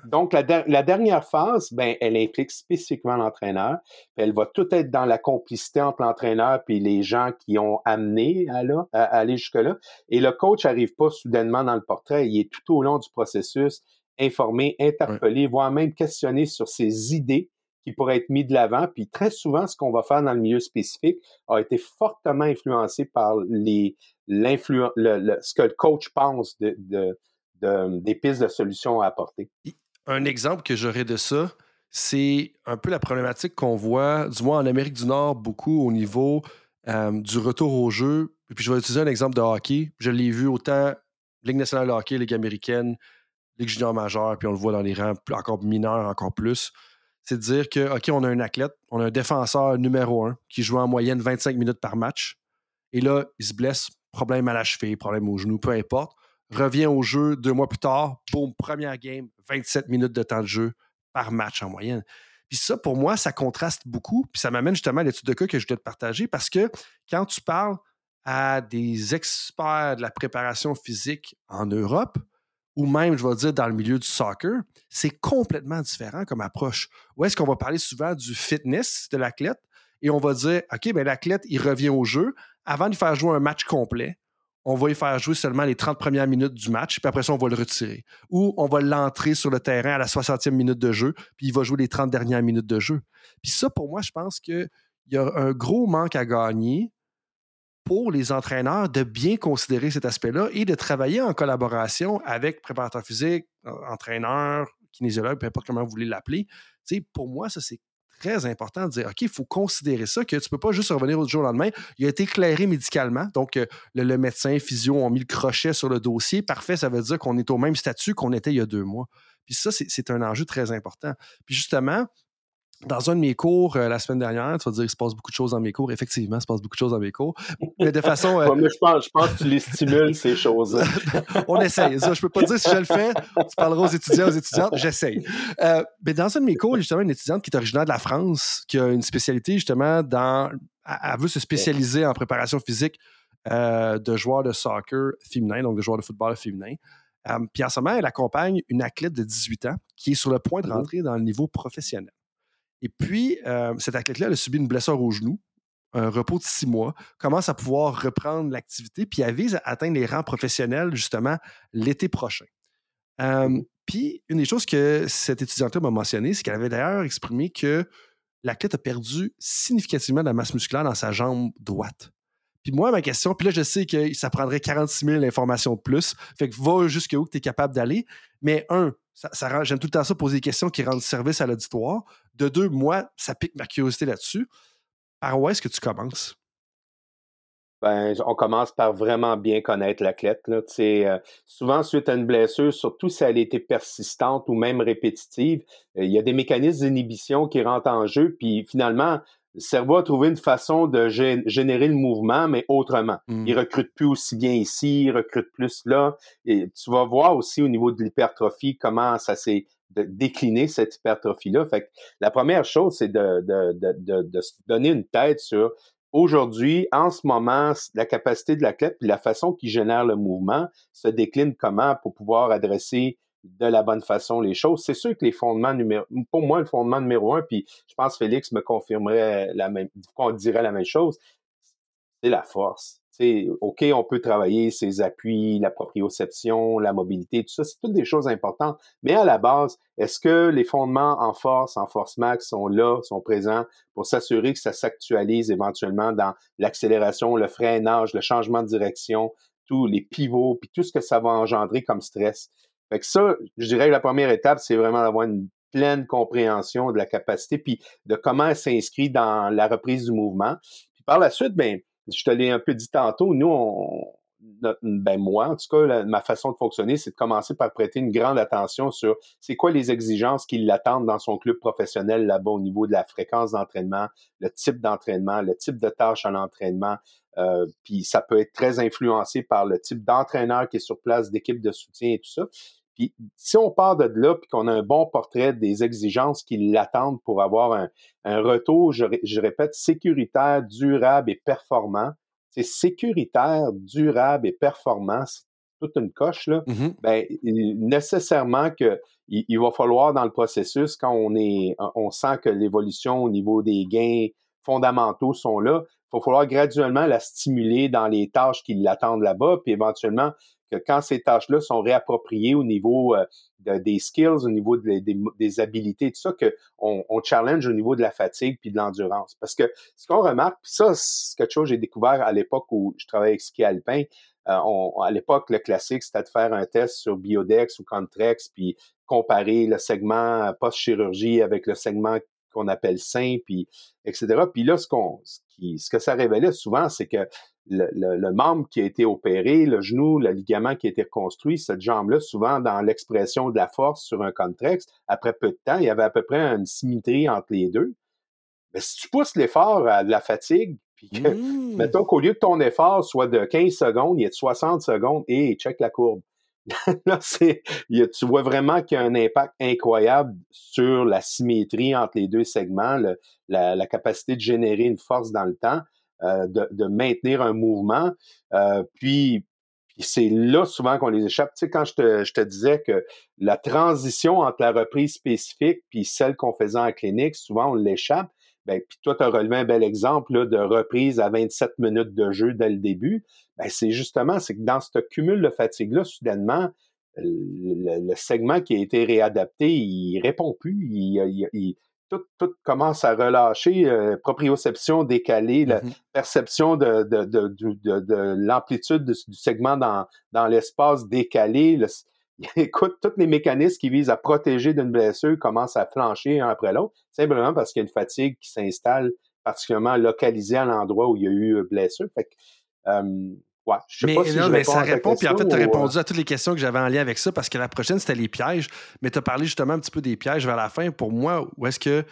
Speaker 1: donc, la, dernière phase, ben, elle implique spécifiquement l'entraîneur. Elle va tout être dans la complicité entre l'entraîneur et les gens qui ont amené à, aller jusque-là. Et le coach n'arrive pas soudainement dans le portrait. Il est tout au long du processus informé, interpellé, voire même questionné sur ses idées qui pourraient être mises de l'avant. Puis très souvent, ce qu'on va faire dans le milieu spécifique a été fortement influencé par les, ce que le coach pense de des pistes de solutions à apporter.
Speaker 3: Un exemple que j'aurais de ça, c'est un peu la problématique qu'on voit, du moins en Amérique du Nord, beaucoup au niveau euh, du retour au jeu. Puis je vais utiliser un exemple de hockey. Je l'ai vu autant Ligue nationale de hockey, Ligue américaine, Ligue junior majeure, puis on le voit dans les rangs encore mineurs, encore plus. C'est de dire que, OK, on a un athlète, on a un défenseur numéro un qui joue en moyenne 25 minutes par match. Et là, il se blesse, problème à la cheville, problème au genou, peu importe revient au jeu deux mois plus tard, boum, première game, 27 minutes de temps de jeu par match en moyenne. Puis ça, pour moi, ça contraste beaucoup. Puis ça m'amène justement à l'étude de cas que je voulais te partager parce que quand tu parles à des experts de la préparation physique en Europe, ou même, je vais dire, dans le milieu du soccer, c'est complètement différent comme approche. Où est-ce qu'on va parler souvent du fitness de l'athlète et on va dire, OK, ben l'athlète, il revient au jeu. Avant de faire jouer un match complet, on va y faire jouer seulement les 30 premières minutes du match, puis après ça, on va le retirer. Ou on va l'entrer sur le terrain à la 60e minute de jeu, puis il va jouer les 30 dernières minutes de jeu. Puis ça, pour moi, je pense qu'il y a un gros manque à gagner pour les entraîneurs de bien considérer cet aspect-là et de travailler en collaboration avec préparateurs physiques, entraîneurs, kinésiologues, peu importe comment vous voulez l'appeler. pour moi, ça, c'est très important de dire, OK, il faut considérer ça, que tu ne peux pas juste revenir au jour au lendemain. Il a été éclairé médicalement. Donc, euh, le, médecin, physio ont mis le crochet sur le dossier. Parfait, ça veut dire qu'on est au même statut qu'on était il y a deux mois. Puis ça, c'est un enjeu très important. Puis justement, dans un de mes cours euh, la semaine dernière, tu vas dire qu'il se passe beaucoup de choses dans mes cours. Effectivement, il se passe beaucoup de choses dans mes cours. Mais de façon.
Speaker 1: Euh, je, pense, je pense que tu les stimules, ces choses-là.
Speaker 3: On essaye. je ne peux pas dire si je le fais. Tu parleras aux étudiants, aux étudiantes. J'essaye. Euh, mais dans un de mes cours, justement, une étudiante qui est originaire de la France, qui a une spécialité justement dans. Elle veut se spécialiser en préparation physique de joueurs de soccer féminin, donc de joueurs de football féminin. puis en ce moment, elle accompagne une athlète de 18 ans qui est sur le point de mmh rentrer dans le niveau professionnel. Et puis, euh, cet athlète-là a subi une blessure au genou, un repos de six mois, commence à pouvoir reprendre l'activité, puis elle vise à atteindre les rangs professionnels justement l'été prochain. Euh, puis, une des choses que cette étudiante m'a mentionné, c'est qu'elle avait d'ailleurs exprimé que l'athlète a perdu significativement de la masse musculaire dans sa jambe droite. Puis moi, ma question, puis là, je sais que ça prendrait 46 000 informations de plus. Fait que va jusqu'où tu es capable d'aller. Mais un, ça, j'aime tout le temps ça, poser des questions qui rendent service à l'auditoire. De deux, moi, ça pique ma curiosité là-dessus. Par où est-ce que tu commences?
Speaker 1: Ben, on commence par vraiment bien connaître l'athlète. Là. Euh, souvent, suite à une blessure, surtout si elle était persistante ou même répétitive, euh, il y a des mécanismes d'inhibition qui rentrent en jeu, puis finalement, le cerveau a trouvé une façon de générer le mouvement, mais autrement. Mmh. Il recrute plus aussi bien ici, il recrute plus là. Et tu vas voir aussi au niveau de l'hypertrophie comment ça s'est décliné, cette hypertrophie-là. Fait que la première chose, c'est de, de, de, de, se donner une tête sur aujourd'hui, en ce moment, la capacité de l'athlète puis la façon qu'il génère le mouvement se décline comment pour pouvoir adresser de la bonne façon les choses. C'est sûr que les fondements numéro, pour moi, le fondement numéro un, puis je pense que Félix me confirmerait la même, qu'on dirait la même chose, c'est la force. OK, on peut travailler ses appuis, la proprioception, la mobilité, tout ça, c'est toutes des choses importantes. Mais à la base, est-ce que les fondements en force, en force max sont là, sont présents pour s'assurer que ça s'actualise éventuellement dans l'accélération, le freinage, le changement de direction, tous les pivots, puis tout ce que ça va engendrer comme stress? Fait que ça, je dirais que la première étape, c'est vraiment d'avoir une pleine compréhension de la capacité, puis de comment elle s'inscrit dans la reprise du mouvement. Puis par la suite, ben, je te l'ai un peu dit tantôt, nous, on, ben moi, en tout cas, ma façon de fonctionner, c'est de commencer par prêter une grande attention sur c'est quoi les exigences qui l'attendent dans son club professionnel là-bas au niveau de la fréquence d'entraînement, le type d'entraînement, le type de tâche à l'entraînement. Euh, puis ça peut être très influencé par le type d'entraîneur qui est sur place, d'équipe de soutien et tout ça. Puis si on part de là, puis qu'on a un bon portrait des exigences qui l'attendent pour avoir un, retour, je, répète, sécuritaire, durable et performant, c'est sécuritaire, durable et performant, c'est toute une coche, là, mmh ben, nécessairement que il, va falloir dans le processus, quand on est, on sent que l'évolution au niveau des gains fondamentaux sont là, il va falloir graduellement la stimuler dans les tâches qui l'attendent là-bas, puis éventuellement que quand ces tâches-là sont réappropriées au niveau euh, des skills, au niveau des, habilités, tout ça, qu'on on challenge au niveau de la fatigue puis de l'endurance. Parce que ce qu'on remarque, puis ça, c'est quelque chose que j'ai découvert à l'époque où je travaillais avec ski alpin. Euh, à l'époque, le classique, c'était de faire un test sur Biodex ou Contrex, puis comparer le segment post-chirurgie avec le segment qu'on appelle sain, puis etc. Puis là, ce, qu'on, ce que ça révélait souvent, c'est que le, membre qui a été opéré, le genou, le ligament qui a été reconstruit, cette jambe-là, souvent dans l'expression de la force sur un contrex, après peu de temps, il y avait à peu près une symétrie entre les deux. Mais si tu pousses l'effort à de la fatigue, puis que, mmh. mettons qu'au lieu que ton effort soit de 15 secondes, il est de 60 secondes, et check la courbe. là, c'est, tu vois vraiment qu'il y a un impact incroyable sur la symétrie entre les deux segments, la, la, capacité de générer une force dans le temps. Euh, de, maintenir un mouvement. Euh, puis, c'est là souvent qu'on les échappe. Tu sais, quand je te, disais que la transition entre la reprise spécifique puis celle qu'on faisait en clinique, souvent on l'échappe. Ben, puis toi, tu as relevé un bel exemple de reprise à 27 minutes de jeu dès le début. Ben, c'est justement, c'est que dans ce cumul de fatigue-là, soudainement, le, segment qui a été réadapté, il répond plus. il, tout, commence à relâcher, euh, proprioception décalée, la mm-hmm. perception de, de, de, l'amplitude du, segment dans, dans l'espace décalé. écoute, tous les mécanismes qui visent à protéger d'une blessure commencent à flancher un après l'autre, simplement parce qu'il y a une fatigue qui s'installe particulièrement localisée à l'endroit où il y a eu blessure. Fait euh, Ouais, je sais
Speaker 3: mais,
Speaker 1: pas si
Speaker 3: non, mais ça répond, puis en fait, tu as répondu à toutes les questions que j'avais en lien avec ça, parce que la prochaine, c'était les pièges. Mais tu as parlé justement un petit peu des pièges vers la fin. Pour moi, où est-ce que.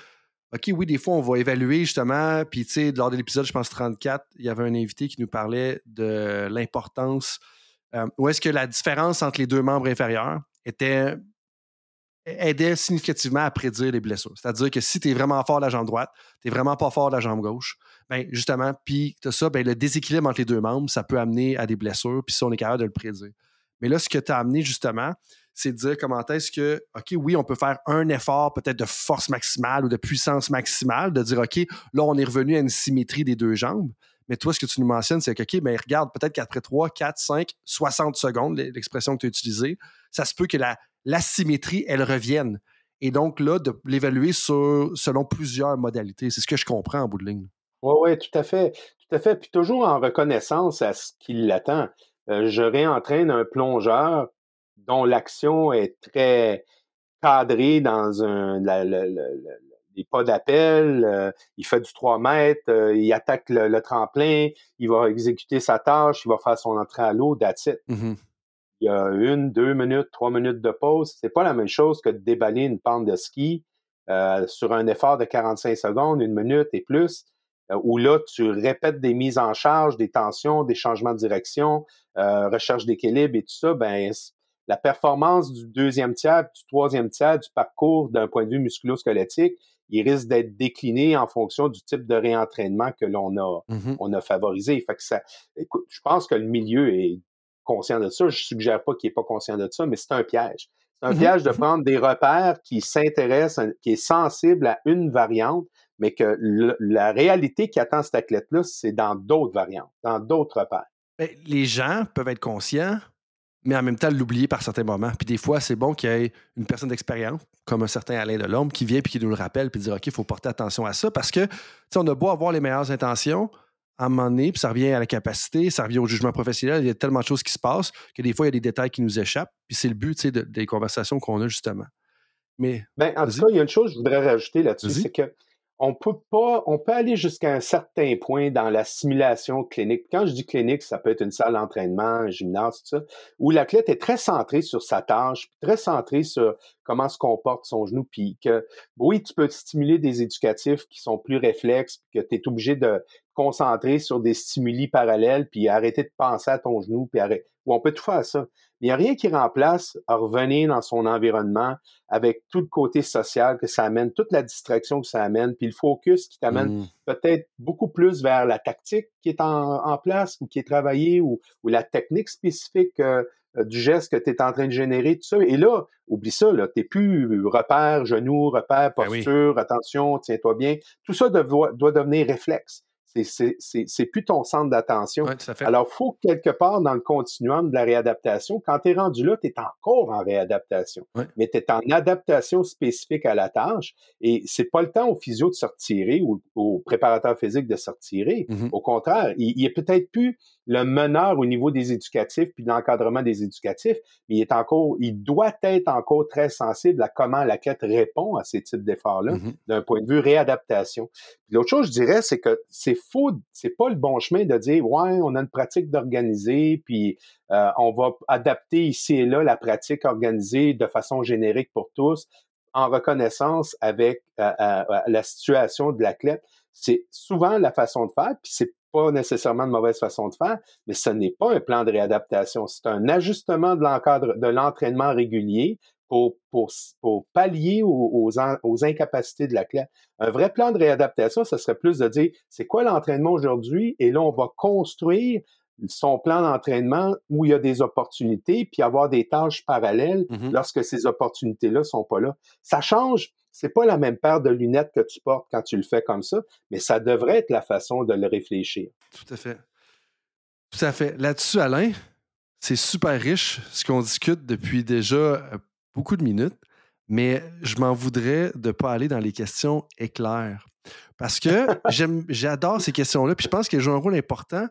Speaker 3: OK, oui, des fois, on va évaluer justement. Puis, tu sais, lors de l'épisode, je pense 34, il y avait un invité qui nous parlait de l'importance. Euh, où est-ce que la différence entre les deux membres inférieurs était aidait significativement à prédire les blessures. C'est-à-dire que si tu es vraiment fort de la jambe droite, tu n'es vraiment pas fort de la jambe gauche, ben justement, puis tu ça, ben, le déséquilibre entre les deux membres, ça peut amener à des blessures, puis ça, on est capable de le prédire. Mais là, ce que tu as amené justement, c'est de dire comment est-ce que, OK, oui, on peut faire un effort peut-être de force maximale ou de puissance maximale, de dire, OK, là, on est revenu à une symétrie des deux jambes. Mais toi, ce que tu nous mentionnes, c'est que, OK, mais regarde, peut-être qu'après 3, 4, 5, 60 secondes, l'expression que tu as utilisée, ça se peut que la, l'asymétrie, elle revienne. Et donc, là, de l'évaluer selon plusieurs modalités. C'est ce que je comprends en bout de ligne.
Speaker 1: Oui, oui, tout à fait. tout à fait. Puis toujours en reconnaissance à ce qui l'attend. Euh, je réentraîne un plongeur dont l'action est très cadrée dans un, les pas d'appel, euh, il fait du 3 mètres, euh, il attaque le, tremplin, il va exécuter sa tâche, il va faire son entrée à l'eau, that's it.
Speaker 3: Mm-hmm.
Speaker 1: Il y a une, deux minutes, trois minutes de pause. C'est pas la même chose que de déballer une pente de ski sur un effort de 45 secondes, une minute et plus. Euh, où là, tu répètes des mises en charge, des tensions, des changements de direction, euh, recherche d'équilibre et tout ça, ben, la performance du deuxième tiers, du troisième tiers du parcours d'un point de vue musculo-squelettique, il risque d'être décliné en fonction du type de réentraînement que l'on a,
Speaker 3: mm-hmm.
Speaker 1: on a favorisé. Fait que ça, écoute, je pense que le milieu est conscient de ça. Je suggère pas qu'il n'est pas conscient de ça, mais c'est un piège. C'est un mm-hmm. piège de mm-hmm. prendre des repères qui s'intéressent, qui est sensible à une variante, mais que la réalité qui attend cet athlète-là, c'est dans d'autres variantes, dans d'autres repères.
Speaker 3: Ben, les gens peuvent être conscients, mais en même temps l'oublier par certains moments. Puis des fois, c'est bon qu'il y ait une personne d'expérience, comme un certain Alain Delorme, qui vient puis qui nous le rappelle, puis dire OK, il faut porter attention à ça, parce que on a beau avoir les meilleures intentions, à un moment donné, puis ça revient à la capacité, ça revient au jugement professionnel, il y a tellement de choses qui se passent que des fois, il y a des détails qui nous échappent, puis c'est le but des conversations qu'on a justement. Mais,
Speaker 1: ben, en tout cas, il y a une chose que je voudrais rajouter là-dessus, c'est que on peut pas, on peut aller jusqu'à un certain point dans la simulation clinique. Quand je dis clinique, ça peut être une salle d'entraînement, un gymnase, tout ça, où l'athlète est très centré sur sa tâche, très centré sur comment se comporte son genou, puis que oui, tu peux stimuler des éducatifs qui sont plus réflexes, puis que tu es obligé de concentrer sur des stimuli parallèles, puis arrêter de penser à ton genou, puis arrêter. Ou on peut tout faire ça. Il n'y a rien qui remplace à revenir dans son environnement avec tout le côté social que ça amène, toute la distraction que ça amène, puis le focus qui t'amène mmh. peut-être beaucoup plus vers la tactique qui est en, place ou qui est travaillée ou, la technique spécifique euh, du geste que tu es en train de générer, tout ça. Et là, oublie ça, tu n'es plus repère, genou, repère, ben posture, attention, tiens-toi bien. Tout ça doit devenir réflexe c'est plus ton centre d'attention. Alors, il faut quelque part dans le continuum de la réadaptation, quand tu es rendu là, tu es encore en réadaptation. Mais tu es en adaptation spécifique à la tâche et c'est pas le temps au physio de se retirer ou au préparateur physique de se retirer. Mm-hmm. Au contraire, il, il est peut-être plus le meneur au niveau des éducatifs puis de l'encadrement des éducatifs, mais il est encore, il doit être encore très sensible à comment l'athlète répond à ces types d'efforts-là mm-hmm. d'un point de vue réadaptation. L'autre chose, je dirais, c'est que c'est faux, c'est pas le bon chemin de dire, ouais, on a une pratique d'organiser, puis euh, on va adapter ici et là la pratique organisée de façon générique pour tous, en reconnaissance avec euh, euh, la situation de l'athlète. C'est souvent la façon de faire, puis c'est pas nécessairement de mauvaise façon de faire, mais ce n'est pas un plan de réadaptation. C'est un ajustement de l'encadre, de l'entraînement régulier pour, pour, pour pallier aux, aux, incapacités de la clé. Un vrai plan de réadaptation, ce serait plus de dire, c'est quoi l'entraînement aujourd'hui? Et là, on va construire son plan d'entraînement où il y a des opportunités, puis avoir des tâches parallèles mm-hmm. lorsque ces opportunités-là sont pas là. Ça change c'est pas la même paire de lunettes que tu portes quand tu le fais comme ça, mais ça devrait être la façon de le réfléchir.
Speaker 3: Tout à fait. Tout à fait. Là-dessus, Alain, c'est super riche ce qu'on discute depuis déjà euh, beaucoup de minutes, mais je m'en voudrais de ne pas aller dans les questions éclairs. Parce que j'adore ces questions-là, puis je pense qu'elles jouent un rôle important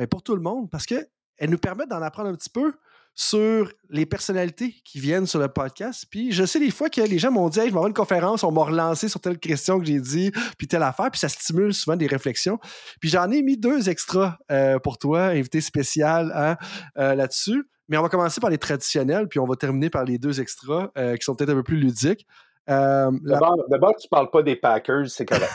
Speaker 3: ben, pour tout le monde, parce qu'elles nous permettent d'en apprendre un petit peu sur les personnalités qui viennent sur le podcast. Puis je sais des fois que les gens m'ont dit je vais avoir une conférence, on m'a relancé sur telle question que j'ai dit, puis telle affaire, puis ça stimule souvent des réflexions. Puis j'en ai mis deux extras euh, pour toi, invité spécial hein, euh, là-dessus. Mais on va commencer par les traditionnels, puis on va terminer par les deux extras euh, qui sont peut-être un peu plus ludiques.
Speaker 1: Euh, d'abord, tu tu parles pas des Packers, c'est correct.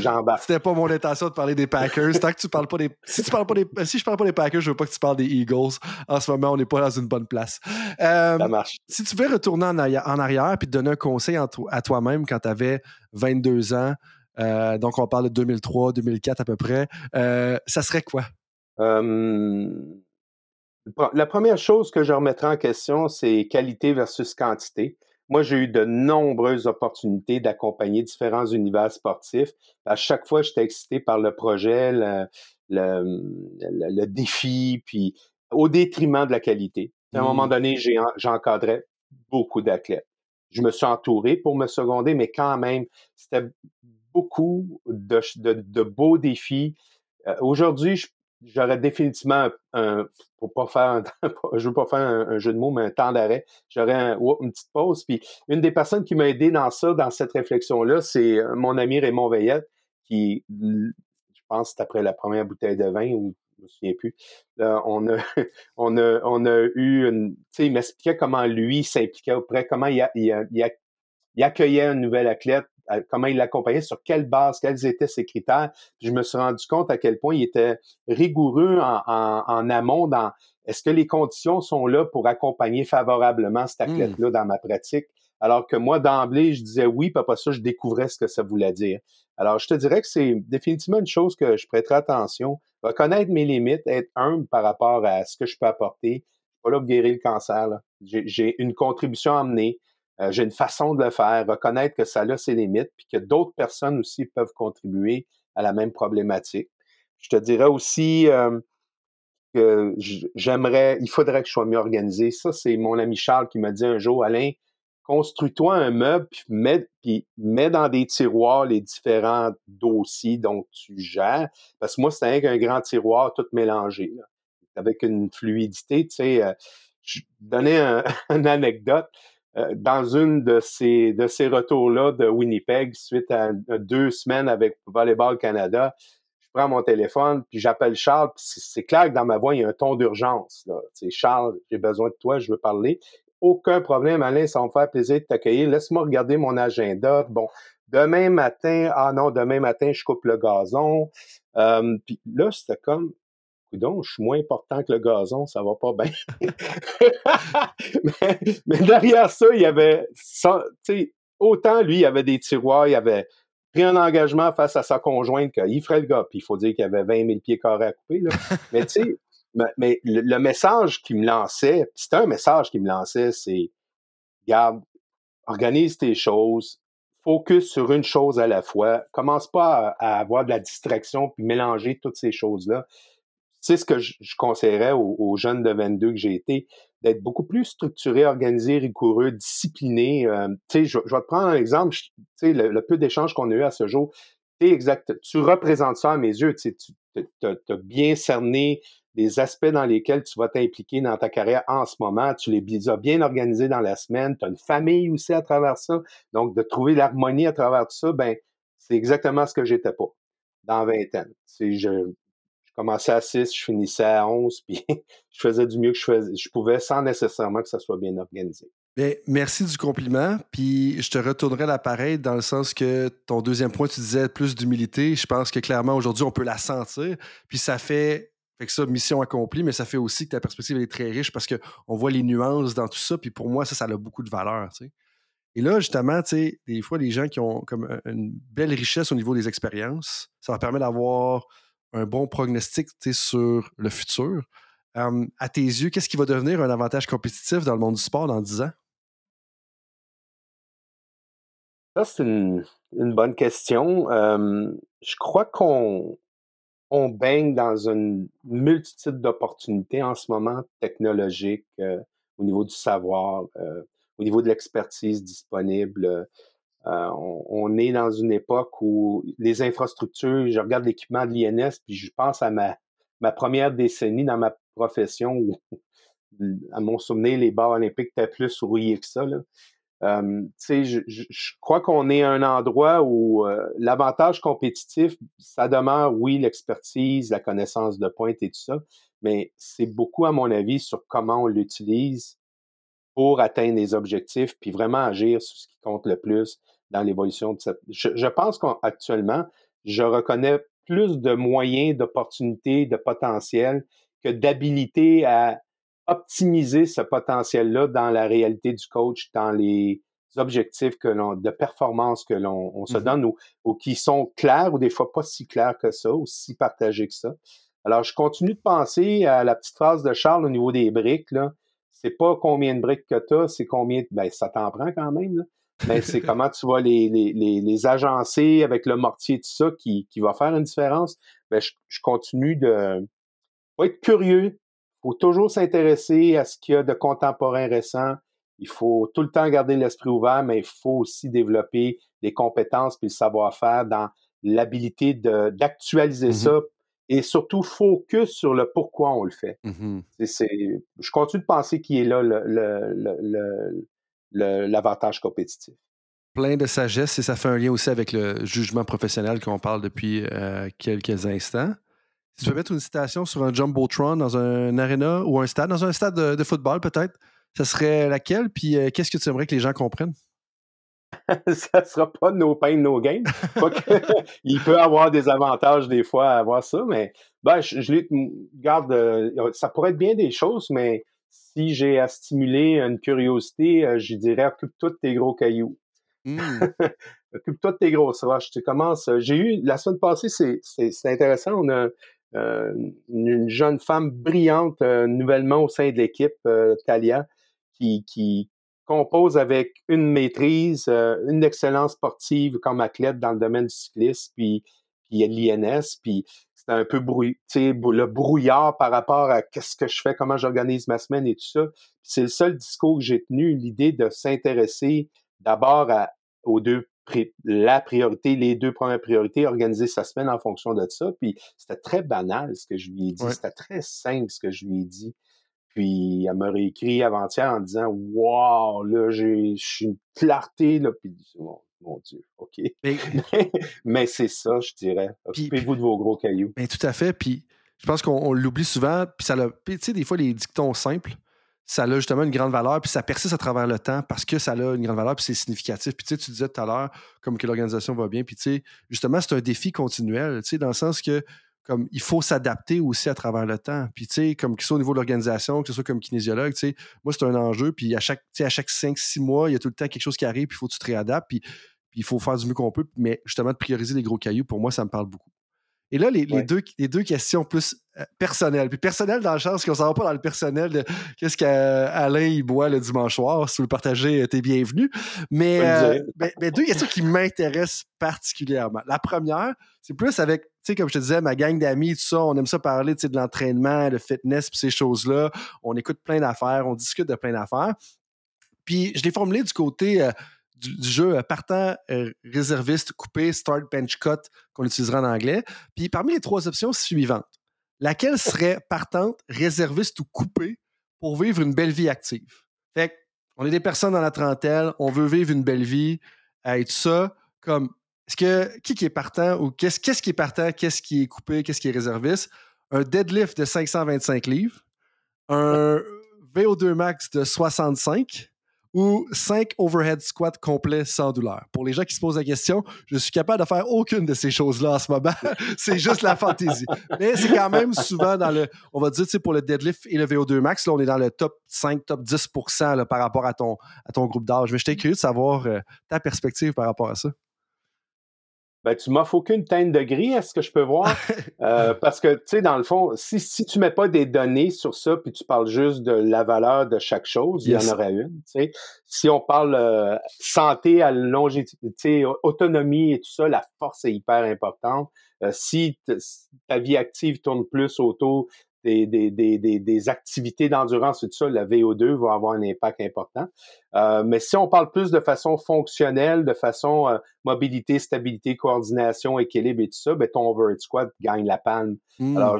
Speaker 1: J'embarque.
Speaker 3: C'était pas mon intention de parler des Packers. Tant que tu parles pas des. Si tu parles pas des. Si je parle pas des Packers, je veux pas que tu parles des Eagles. En ce moment, on n'est pas dans une bonne place.
Speaker 1: Euh, Ça marche.
Speaker 3: Si tu veux retourner en arrière, en arrière puis te donner un conseil à toi-même quand tu avais 22 ans, euh, donc on parle de 2003, 2004 à peu près, ça serait quoi?
Speaker 1: la première chose que je remettrai en question, c'est qualité versus quantité. Moi, j'ai eu de nombreuses opportunités d'accompagner différents univers sportifs. À chaque fois, j'étais excité par le projet, le, le, défi, puis au détriment de la qualité. À un moment mmh. donné, j'encadrais beaucoup d'athlètes. Je me suis entouré pour me seconder, mais quand même, c'était beaucoup de, de, beaux défis aujourd'hui, j'aurais définitivement un, pour pas faire un, je veux pas faire un, jeu de mots, mais un temps d'arrêt. J'aurais une petite pause. Puis une des personnes qui m'a aidé dans ça, dans cette réflexion-là, c'est mon ami Raymond Veillette, qui, je pense, c'est après la première bouteille de vin ou je me souviens plus. on a, on a, on a eu une, tu sais, il m'expliquait comment lui s'impliquait auprès, comment il, il, accueillait un nouvel athlète, comment il l'accompagnait, sur quelle base, quels étaient ses critères. je me suis rendu compte à quel point il était rigoureux en, en, amont dans est-ce que les conditions sont là pour accompagner favorablement cet mmh. athlète-là dans ma pratique. Alors que moi, d'emblée, je disais oui, puis après ça, je découvrais ce que ça voulait dire. Alors, je te dirais que c'est définitivement une chose que je prêterai attention. Reconnaître mes limites, être humble par rapport à ce que je peux apporter. Je suis pas là pour guérir le cancer. J'ai une contribution à amener. Euh, j'ai une façon de le faire. Reconnaître que ça a ses limites, puis que d'autres personnes aussi peuvent contribuer à la même problématique. Je te dirais aussi euh, que j'aimerais, il faudrait que je sois mieux organisé. Ça, c'est mon ami Charles qui m'a dit un jour, Alain, construis-toi un meuble, puis mets, puis mets dans des tiroirs les différents dossiers dont tu gères. Parce que moi, c'est un grand tiroir tout mélangé, avec une fluidité. Tu sais, euh, je donnais un, une anecdote. Euh, dans une de ces, de ces retours-là de Winnipeg, suite à, deux semaines avec Volleyball Canada, je prends mon téléphone, puis j'appelle Charles, puis c'est clair que dans ma voix, il y a un ton d'urgence. Charles, j'ai besoin de toi, je veux parler aucun problème, Alain, ça va me faire plaisir de t'accueillir. Laisse-moi regarder mon agenda. Bon, demain matin, ah non, demain matin, je coupe le gazon. Euh, puis là, c'était comme, donc, je suis moins important que le gazon, ça va pas bien. mais, derrière ça, il y avait, tu sais, autant lui, il avait des tiroirs, il avait pris un engagement face à sa conjointe qu'il ferait le gars. Puis il faut dire qu'il y avait 20 000 pieds carrés à couper. Là. Mais tu sais, mais, le, message qui me lançait, c'était un message qui me lançait, c'est garde, organise tes choses, focus sur une chose à la fois, commence pas à, avoir de la distraction puis mélanger toutes ces choses-là. C'est ce que je, conseillerais aux, jeunes de 22 que j'ai été, d'être beaucoup plus structuré, organisé, rigoureux, discipliné. Euh, tu sais, je, vais te prendre un exemple. Tu sais, le, peu d'échanges qu'on a eu à ce jour, tu exact, tu représentes ça à mes yeux. Tu as bien cerné des aspects dans lesquels tu vas t'impliquer dans ta carrière en ce moment. Tu les as bien organisés dans la semaine. Tu as une famille aussi à travers ça. Donc, de trouver l'harmonie à travers tout ça, ben, c'est exactement ce que j'étais pas dans vingtaine. Je, je commençais à 6, je finissais à 11, puis je faisais du mieux que je, je pouvais sans nécessairement que ça soit bien organisé.
Speaker 3: Bien, merci du compliment. Puis je te retournerai l'appareil dans le sens que ton deuxième point, tu disais plus d'humilité. Je pense que clairement aujourd'hui, on peut la sentir. Puis ça fait que ça, mission accomplie, mais ça fait aussi que ta perspective est très riche parce qu'on voit les nuances dans tout ça. Puis pour moi, ça, ça a beaucoup de valeur. Et là, justement, des fois, les gens qui ont comme une belle richesse au niveau des expériences, ça leur permet d'avoir un bon prognostic sur le futur. à tes yeux, qu'est-ce qui va devenir un avantage compétitif dans le monde du sport dans 10 ans?
Speaker 1: Ça, c'est une, bonne question. je crois qu'on on baigne dans une multitude d'opportunités en ce moment technologiques euh, au niveau du savoir, euh, au niveau de l'expertise disponible. Euh, on, est dans une époque où les infrastructures, je regarde l'équipement de l'INS, puis je pense à ma, ma première décennie dans ma profession où, à mon souvenir, les bars olympiques étaient plus rouillés que ça. Là. Euh, je, crois qu'on est à un endroit où euh, l'avantage compétitif, ça demeure, oui, l'expertise, la connaissance de pointe et tout ça, mais c'est beaucoup, à mon avis, sur comment on l'utilise pour atteindre les objectifs, puis vraiment agir sur ce qui compte le plus dans l'évolution de cette. Je, je pense qu'actuellement, je reconnais plus de moyens, d'opportunités, de potentiel que d'habilité à optimiser ce potentiel-là dans la réalité du coach, dans les objectifs que l'on, de performance que l'on se mmh donne ou, qui sont clairs ou des fois pas si clairs que ça, ou si partagés que ça. Alors, je continue de penser à la petite phrase de Charles au niveau des briques, là. C'est pas combien de briques que tu as, c'est combien, ben, ça t'en prend quand même, là. Mais c'est comment tu vas les, les, les, agencer avec le mortier, tout ça, qui, qui va faire une différence. Ben, je, je continue de, être curieux faut toujours s'intéresser à ce qu'il y a de contemporain récent. Il faut tout le temps garder l'esprit ouvert, mais il faut aussi développer les compétences et le savoir-faire dans l'habilité d'actualiser mmh ça et surtout focus sur le pourquoi on le fait.
Speaker 3: Mhm.
Speaker 1: je continue de penser qu'il est là l'avantage compétitif.
Speaker 3: Plein de sagesse et ça fait un lien aussi avec le jugement professionnel qu'on parle depuis euh, quelques instants. Si tu peux mettre une citation sur un Jumbotron dans un arena ou un stade, dans un stade de, football peut-être, ce serait laquelle? Puis euh, qu'est-ce que tu aimerais que les gens comprennent?
Speaker 1: ça ne sera pas no pain, no gain. il peut avoir des avantages des fois à avoir ça, mais ben, je, je garde, euh, ça pourrait être bien des choses, mais si j'ai à stimuler une curiosité, euh, je dirais occupe-toi de tes gros cailloux. Hmm. occupe-toi de tes grosses roches. Tu commences. Euh, j'ai eu la semaine passée, c'est intéressant. On a une jeune femme brillante nouvellement au sein de l'équipe, Talia, qui, qui, compose avec une maîtrise, euh, une excellence sportive comme athlète dans le domaine du cyclisme, puis l'INS, puis c'est un peu le brouillard par rapport à qu'est-ce que je fais, comment j'organise ma semaine et tout ça. C'est le seul discours que j'ai tenu, l'idée de s'intéresser d'abord aux deux la priorité, les deux premières priorités, organiser sa semaine en fonction de ça. Puis c'était très banal ce que je lui ai dit. C'était très simple ce que je lui ai dit. Puis elle m'a réécrit avant-hier en disant Wow, là, j'ai une clarté, là. Puis mon, Dieu, OK. Mais, c'est ça, je dirais. Occupez-vous de vos gros cailloux.
Speaker 3: Mais tout à fait. Puis je pense qu'on l'oublie souvent. Puis ça Tu sais, des fois, les dictons simples, ça a justement une grande valeur, puis ça persiste à travers le temps parce que ça a une grande valeur, puis c'est significatif. Puis tu sais, tu disais tout à l'heure, comme que l'organisation va bien, puis tu sais, justement, c'est un défi continuel, tu sais, dans le sens que comme il faut s'adapter aussi à travers le temps. Puis, tu sais, comme que ce soit au niveau de l'organisation, que ce soit comme kinésiologue, tu sais, moi, c'est un enjeu. Puis, à chaque, à chaque 5-6 mois, il y a tout le temps quelque chose qui arrive, puis il faut que tu te réadaptes. Puis, puis il faut faire du mieux qu'on peut. Mais justement, de prioriser les gros cailloux, pour moi, ça me parle beaucoup. Et là, les, deux, les deux questions plus euh, personnelles. Puis personnelles dans le sens qu'on ne s'en va pas dans le personnel de qu'est-ce qu'Alain il boit le dimanche soir. Si vous le partagez, euh, t'es bienvenu. Mais, euh, deux questions qui m'intéressent particulièrement. La première, c'est plus avec, tu sais, comme je te disais, ma gang d'amis, tout ça, on aime ça parler de l'entraînement, le fitness, puis ces choses-là. On écoute plein d'affaires, on discute de plein d'affaires. Puis je l'ai formulé du côté du, jeu euh, partant euh, réserviste coupé, start bench cut qu'on utilisera en anglais. Puis parmi les trois options suivantes, laquelle serait partante, réserviste ou coupée pour vivre une belle vie active? Fait on est des personnes dans la trentaine, on veut vivre une belle vie, et tout ça, comme est-ce que qui, qui est partant ou qu'est-ce, qu'est-ce qui est partant, qu'est-ce qui est coupé, qu'est-ce qui est réserviste? Un deadlift de 525 livres, un VO2 max de 65, ou 5 overhead squats complets sans douleur. Pour les gens qui se posent la question, je suis capable de faire aucune de ces choses-là en ce moment. c'est juste la fantaisie. Mais c'est quand même souvent dans le, on va dire, pour le deadlift et le VO2 max, là, on est dans le top 5, top 10% par rapport à ton, à ton groupe d'âge. Mais j'étais curieux de savoir euh, ta perspective par rapport à ça.
Speaker 1: Ben, tu m'offres aucune teinte de gris, est-ce que je peux voir? Euh, parce que, tu sais, dans le fond, si, si tu mets pas des données sur ça, puis tu parles juste de la valeur de chaque chose, il y en aurait une. sais. Si on parle euh, santé à longévité, autonomie et tout ça, la force est hyper importante. Euh, si ta vie active tourne plus autour des, des, des, des activités d'endurance et tout ça, la VO2 va avoir un impact important. Euh, mais si on parle plus de façon fonctionnelle, de façon euh, mobilité, stabilité, coordination, équilibre et tout ça, ben ton overhead squat gagne la panne. Hmm. Alors,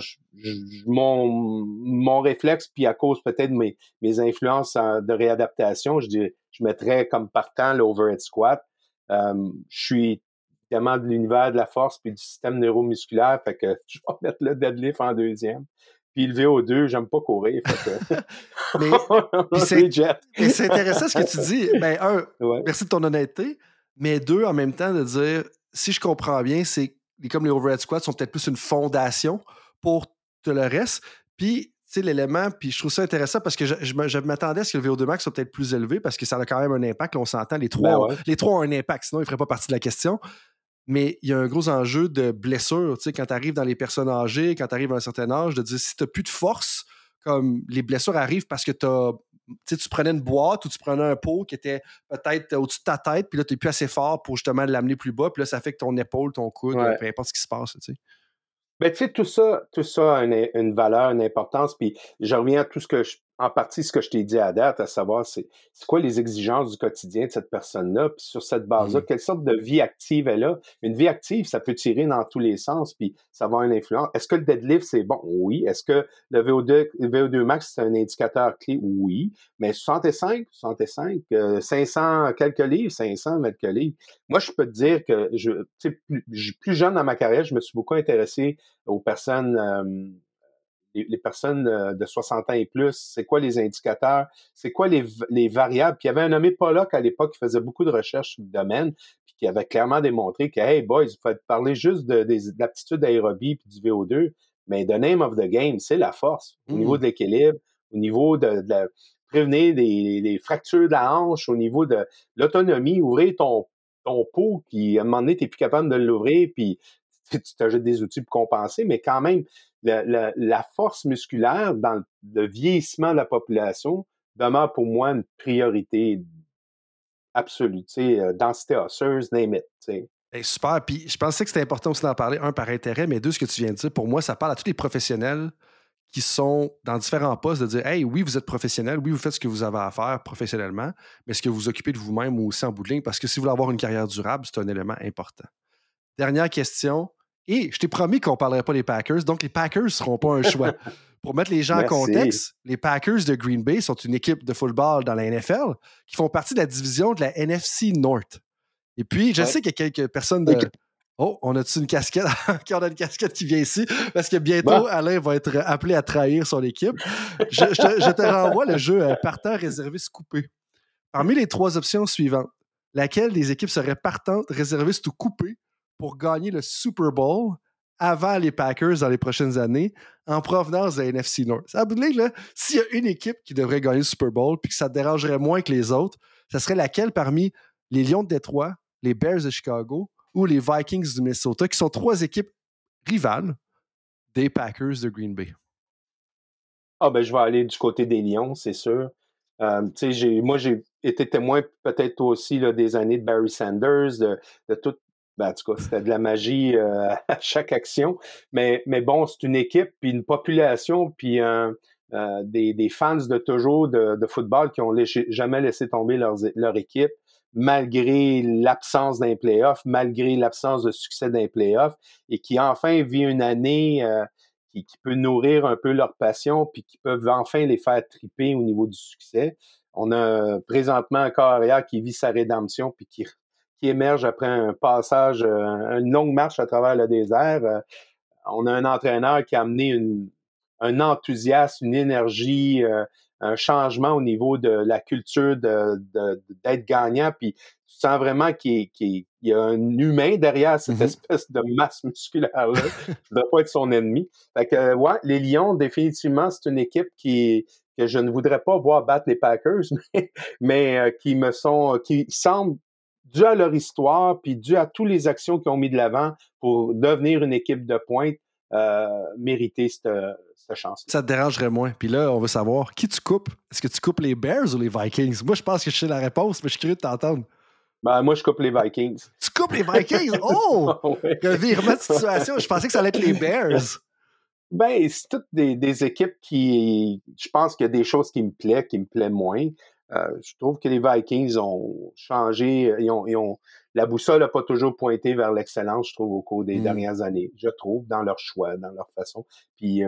Speaker 1: mon, mon réflexe, puis à cause peut-être de mes, mes influences de réadaptation, je, dis, je mettrais comme partant l'overhead squat. Euh, je suis évidemment de l'univers de la force puis du système neuromusculaire, fait que je vais mettre le deadlift en deuxième. Puis le VO2, j'aime pas courir.
Speaker 3: mais, c'est intéressant ce que tu dis. Ben, un, merci de ton honnêteté. Mais deux, en même temps, de dire, si je comprends bien, c'est comme les overhead squats sont peut-être plus une fondation pour tout le reste. Puis, tu sais, l'élément, puis je trouve ça intéressant parce que je, m'attendais à ce que le VO2 max soit peut-être plus élevé parce que ça a quand même un impact. on s'entend, les trois, ben les trois ont un impact, sinon ils ne feraient pas partie de la question mais il y a un gros enjeu de blessure. Tu sais, quand tu arrives dans les personnes âgées, quand tu arrives à un certain âge, de dire si tu n'as plus de force, comme les blessures arrivent parce que tu tu prenais une boîte ou tu prenais un pot qui était peut-être au-dessus de ta tête, puis là, tu n'es plus assez fort pour justement l'amener plus bas, puis là, ça fait que ton épaule, ton coude, peu importe ce qui se passe. Tu sais.
Speaker 1: Ben, tu sais, tout ça, tout ça a une, valeur, une importance. Puis je reviens à tout ce que je, en partie ce que je t'ai dit à date, à savoir c'est quoi les exigences du quotidien de cette personne-là, puis sur cette base-là, mmh. quelle sorte de vie active elle a? Une vie active, ça peut tirer dans tous les sens, puis ça va avoir une influence. Est-ce que le deadlift, c'est bon? Oui. Est-ce que le VO2, VO2 max, c'est un indicateur clé? Oui. Mais 65, 65, 500 quelques livres, 500 quelques livres. Moi, je peux te dire que je, plus, plus jeune dans ma carrière, je me suis beaucoup intéressé aux personnes euh, les, personnes de 60 ans et plus, c'est quoi les indicateurs, c'est quoi les, variables? Puis il y avait un nommé Pollock à l'époque qui faisait beaucoup de recherches sur le domaine, puis qui avait clairement démontré que, hey boys, vous faites parler juste de, l'aptitude d'aérobie puis du VO2, mais the name of the game, c'est la force au niveau mmh. de l'équilibre, au niveau de, de prévenir des, fractures de la hanche, au niveau de l'autonomie, ouvrir ton, ton pot, puis à un moment donné, tu n'es plus capable de l'ouvrir, puis tu t'ajoutes des outils pour compenser, mais quand même, la, force musculaire dans le, vieillissement de la population demeure pour moi une priorité absolue. Euh, densité osseuse, name it.
Speaker 3: super. Puis je pensais que c'était important aussi d'en parler, un, par intérêt, mais deux, ce que tu viens de dire, pour moi, ça parle à tous les professionnels qui sont dans différents postes de dire Hey, oui, vous êtes professionnel, oui, vous faites ce que vous avez à faire professionnellement, mais est-ce que vous vous occupez de vous-même ou aussi en bout de ligne? Parce que si vous voulez avoir une carrière durable, c'est un élément important. Dernière question. Et je t'ai promis qu'on ne parlerait pas des Packers, donc les Packers ne seront pas un choix. Pour mettre les gens en contexte, les Packers de Green Bay sont une équipe de football dans la NFL qui font partie de la division de la NFC North. Et puis, je sais qu'il y a quelques personnes de. Oh, on a-tu une casquette? on a une casquette qui vient ici? Parce que bientôt, Alain va être appelé à trahir son équipe. Je, te, renvoie le jeu euh, partant, réserviste, coupé. Parmi les trois options suivantes, laquelle des équipes serait partante, réserviste ou coupée? Pour gagner le Super Bowl avant les Packers dans les prochaines années en provenance de la NFC North. Ça veut dire, s'il y a une équipe qui devrait gagner le Super Bowl puis que ça dérangerait moins que les autres, ça serait laquelle parmi les Lions de Détroit, les Bears de Chicago ou les Vikings du Minnesota, qui sont trois équipes rivales des Packers de Green Bay?
Speaker 1: Ah ben je vais aller du côté des Lions, c'est sûr. Euh, moi, j'ai été témoin peut-être aussi des années de Barry Sanders, de, de tout, ben, en tout cas, c'était de la magie euh, à chaque action. Mais, mais bon, c'est une équipe, puis une population, puis euh, des, des, fans de toujours de, de football qui ont jamais laissé tomber leur, leur équipe, malgré l'absence d'un playoff, malgré l'absence de succès d'un playoff, et qui enfin vit une année euh, qui, qui, peut nourrir un peu leur passion, puis qui peuvent enfin les faire triper au niveau du succès. On a présentement un carrière qui vit sa rédemption, puis qui émerge après un passage, euh, une longue marche à travers le désert. Euh, on a un entraîneur qui a amené un enthousiasme, une énergie, euh, un changement au niveau de la culture d'être gagnant. Puis tu sens vraiment qu'il y a un humain derrière cette mm-hmm. espèce de masse musculaire-là. ne doit pas être son ennemi. Fait que, ouais, les Lions, définitivement, c'est une équipe qui, que je ne voudrais pas voir battre les Packers, mais, mais qui me sont, qui semblent dû à leur histoire, puis dû à toutes les actions qu'ils ont mis de l'avant pour devenir une équipe de pointe, euh, mériter cette, chance.
Speaker 3: Ça te dérangerait moins. Puis là, on veut savoir qui tu coupes? Est-ce que tu coupes les Bears ou les Vikings? Moi, je pense que je sais la réponse, mais je suis curieux de t'entendre.
Speaker 1: Ben, moi, je coupe les Vikings.
Speaker 3: Tu coupes les Vikings? Oh! ouais. Un virement de situation. Je pensais que ça allait être les Bears.
Speaker 1: Ben, c'est toutes des, des, équipes qui. Je pense qu'il y a des choses qui me plaisent, qui me plaisent moins. Euh, je trouve que les Vikings ont changé, ils ont, la boussole n'a pas toujours pointé vers l'excellence, je trouve, au cours des mmh. dernières années, je trouve, dans leur choix, dans leur façon. Puis,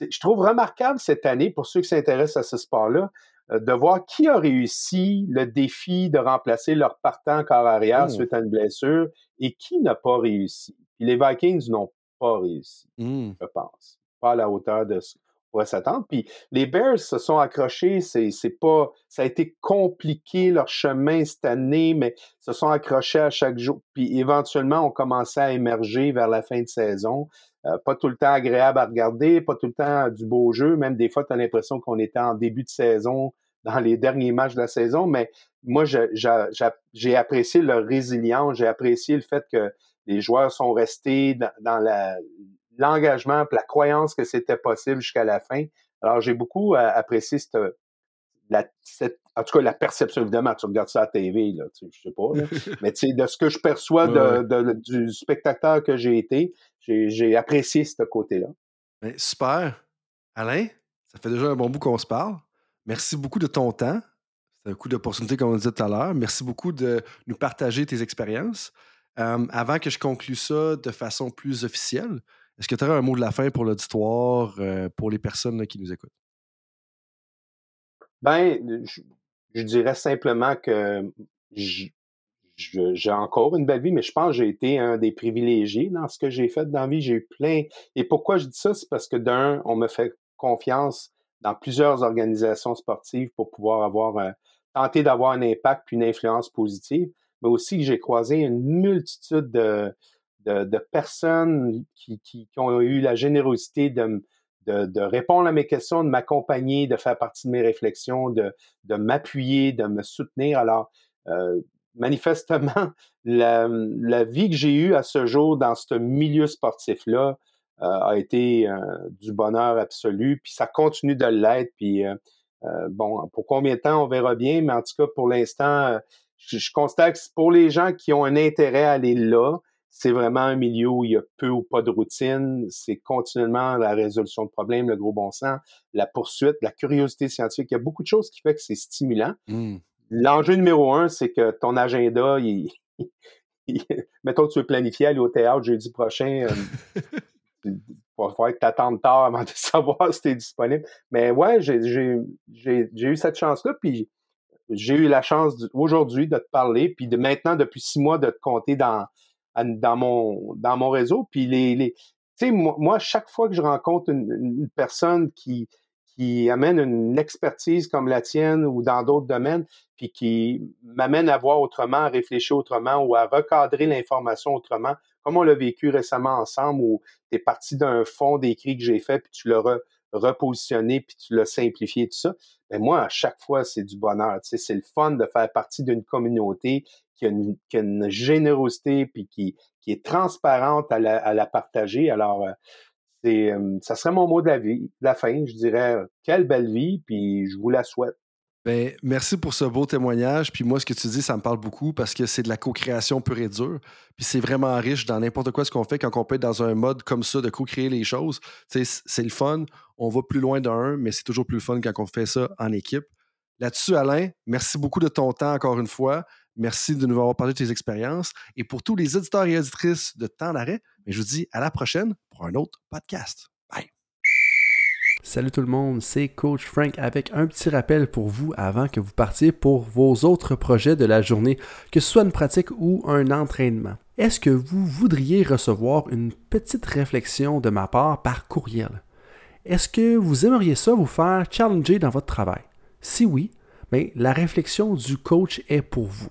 Speaker 1: je trouve remarquable cette année, pour ceux qui s'intéressent à ce sport-là, euh, de voir qui a réussi le défi de remplacer leur partant corps arrière mmh. suite à une blessure et qui n'a pas réussi. Puis les Vikings n'ont pas réussi, mmh. je pense. Pas à la hauteur de ce pourrait s'attendre. Puis les Bears se sont accrochés, c'est, pas, ça a été compliqué leur chemin cette année, mais se sont accrochés à chaque jour. Puis éventuellement, ont commencé à émerger vers la fin de saison. Euh, pas tout le temps agréable à regarder, pas tout le temps du beau jeu. Même des fois, tu as l'impression qu'on était en début de saison dans les derniers matchs de la saison. Mais moi, j'ai apprécié leur résilience, j'ai apprécié le fait que les joueurs sont restés dans la, l'engagement, la croyance que c'était possible jusqu'à la fin. Alors, j'ai beaucoup euh, apprécié cette, la, en tout cas, la perception, évidemment, tu regardes ça à la TV, là, tu sais, je sais pas, mais tu sais, de ce que je perçois de, du spectateur que j'ai été, j'ai apprécié ce côté-là.
Speaker 3: Ben, super. Alain, ça fait déjà un bon bout qu'on se parle. Merci beaucoup de ton temps. C'est un coup d'opportunité, comme on disait tout à l'heure. Merci beaucoup de nous partager tes expériences. Euh, avant que je conclue ça de façon plus officielle, est-ce que tu aurais un mot de la fin pour l'auditoire, euh, pour les personnes qui nous écoutent?
Speaker 1: Ben, je, dirais simplement que j'ai encore une belle vie, mais je pense que j'ai été un des privilégiés dans ce que j'ai fait dans la vie. J'ai eu plein. Et pourquoi je dis ça? C'est parce que d'un, on me fait confiance dans plusieurs organisations sportives pour pouvoir avoir un, tenter d'avoir un impact puis une influence positive, mais aussi j'ai croisé une multitude de, de, personnes qui, qui, ont eu la générosité de, de, de, répondre à mes questions, de m'accompagner, de faire partie de mes réflexions, de, de m'appuyer, de me soutenir. Alors, euh, manifestement, la, la, vie que j'ai eue à ce jour dans ce milieu sportif-là euh, a été euh, du bonheur absolu, puis ça continue de l'être, puis euh, bon, pour combien de temps, on verra bien, mais en tout cas, pour l'instant, je, constate que pour les gens qui ont un intérêt à aller là, c'est vraiment un milieu où il y a peu ou pas de routine. C'est continuellement la résolution de problèmes, le gros bon sens, la poursuite, la curiosité scientifique. Il y a beaucoup de choses qui font que c'est stimulant. Mmh. L'enjeu numéro un, c'est que ton agenda, il, mettons que tu veux planifier aller au théâtre jeudi prochain. Euh, il va falloir que tu attendes tard avant de savoir si tu es disponible. Mais ouais, j'ai eu cette chance-là, puis j'ai eu la chance aujourd'hui de te parler, puis de maintenant, depuis six mois, de te compter dans, dans, mon, dans mon réseau. Puis les, les tu sais, moi, chaque fois que je rencontre une, personne qui, qui amène une expertise comme la tienne ou dans d'autres domaines, puis qui m'amène à voir autrement, à réfléchir autrement ou à recadrer l'information autrement, comme on l'a vécu récemment ensemble, où tu es parti d'un fond d'écrit que j'ai fait, puis tu l'as repositionné, puis tu l'as simplifié, tout ça. Mais moi, à chaque fois, c'est du bonheur. Tu sais, c'est le fun de faire partie d'une communauté qui a une, a une générosité, puis qui, qui est transparente à la, à la partager. Alors, euh, c'est, euh, ça serait mon mot de la, vie, la fin. Je dirais, quelle belle vie, puis je vous la souhaite.
Speaker 3: Ben, merci pour ce beau témoignage. Puis moi, ce que tu dis, ça me parle beaucoup parce que c'est de la co-création pure et dure. Puis c'est vraiment riche dans n'importe quoi ce qu'on fait quand on peut être dans un mode comme ça de co-créer les choses. C'est le fun. On va plus loin d'un, mais c'est toujours plus fun quand on fait ça en équipe. Là-dessus, Alain, merci beaucoup de ton temps encore une fois. Merci de nous avoir parlé de tes expériences. Et pour tous les éditeurs et éditrices de Temps d'arrêt, ben, je vous dis à la prochaine pour un autre podcast. Salut tout le monde, c'est Coach Frank avec un petit rappel pour vous avant que vous partiez pour vos autres projets de la journée, que ce soit une pratique ou un entraînement. Est-ce que vous voudriez recevoir une petite réflexion de ma part par courriel? Est-ce que vous aimeriez ça vous faire challenger dans votre travail? Si oui, bien, la réflexion du coach est pour vous.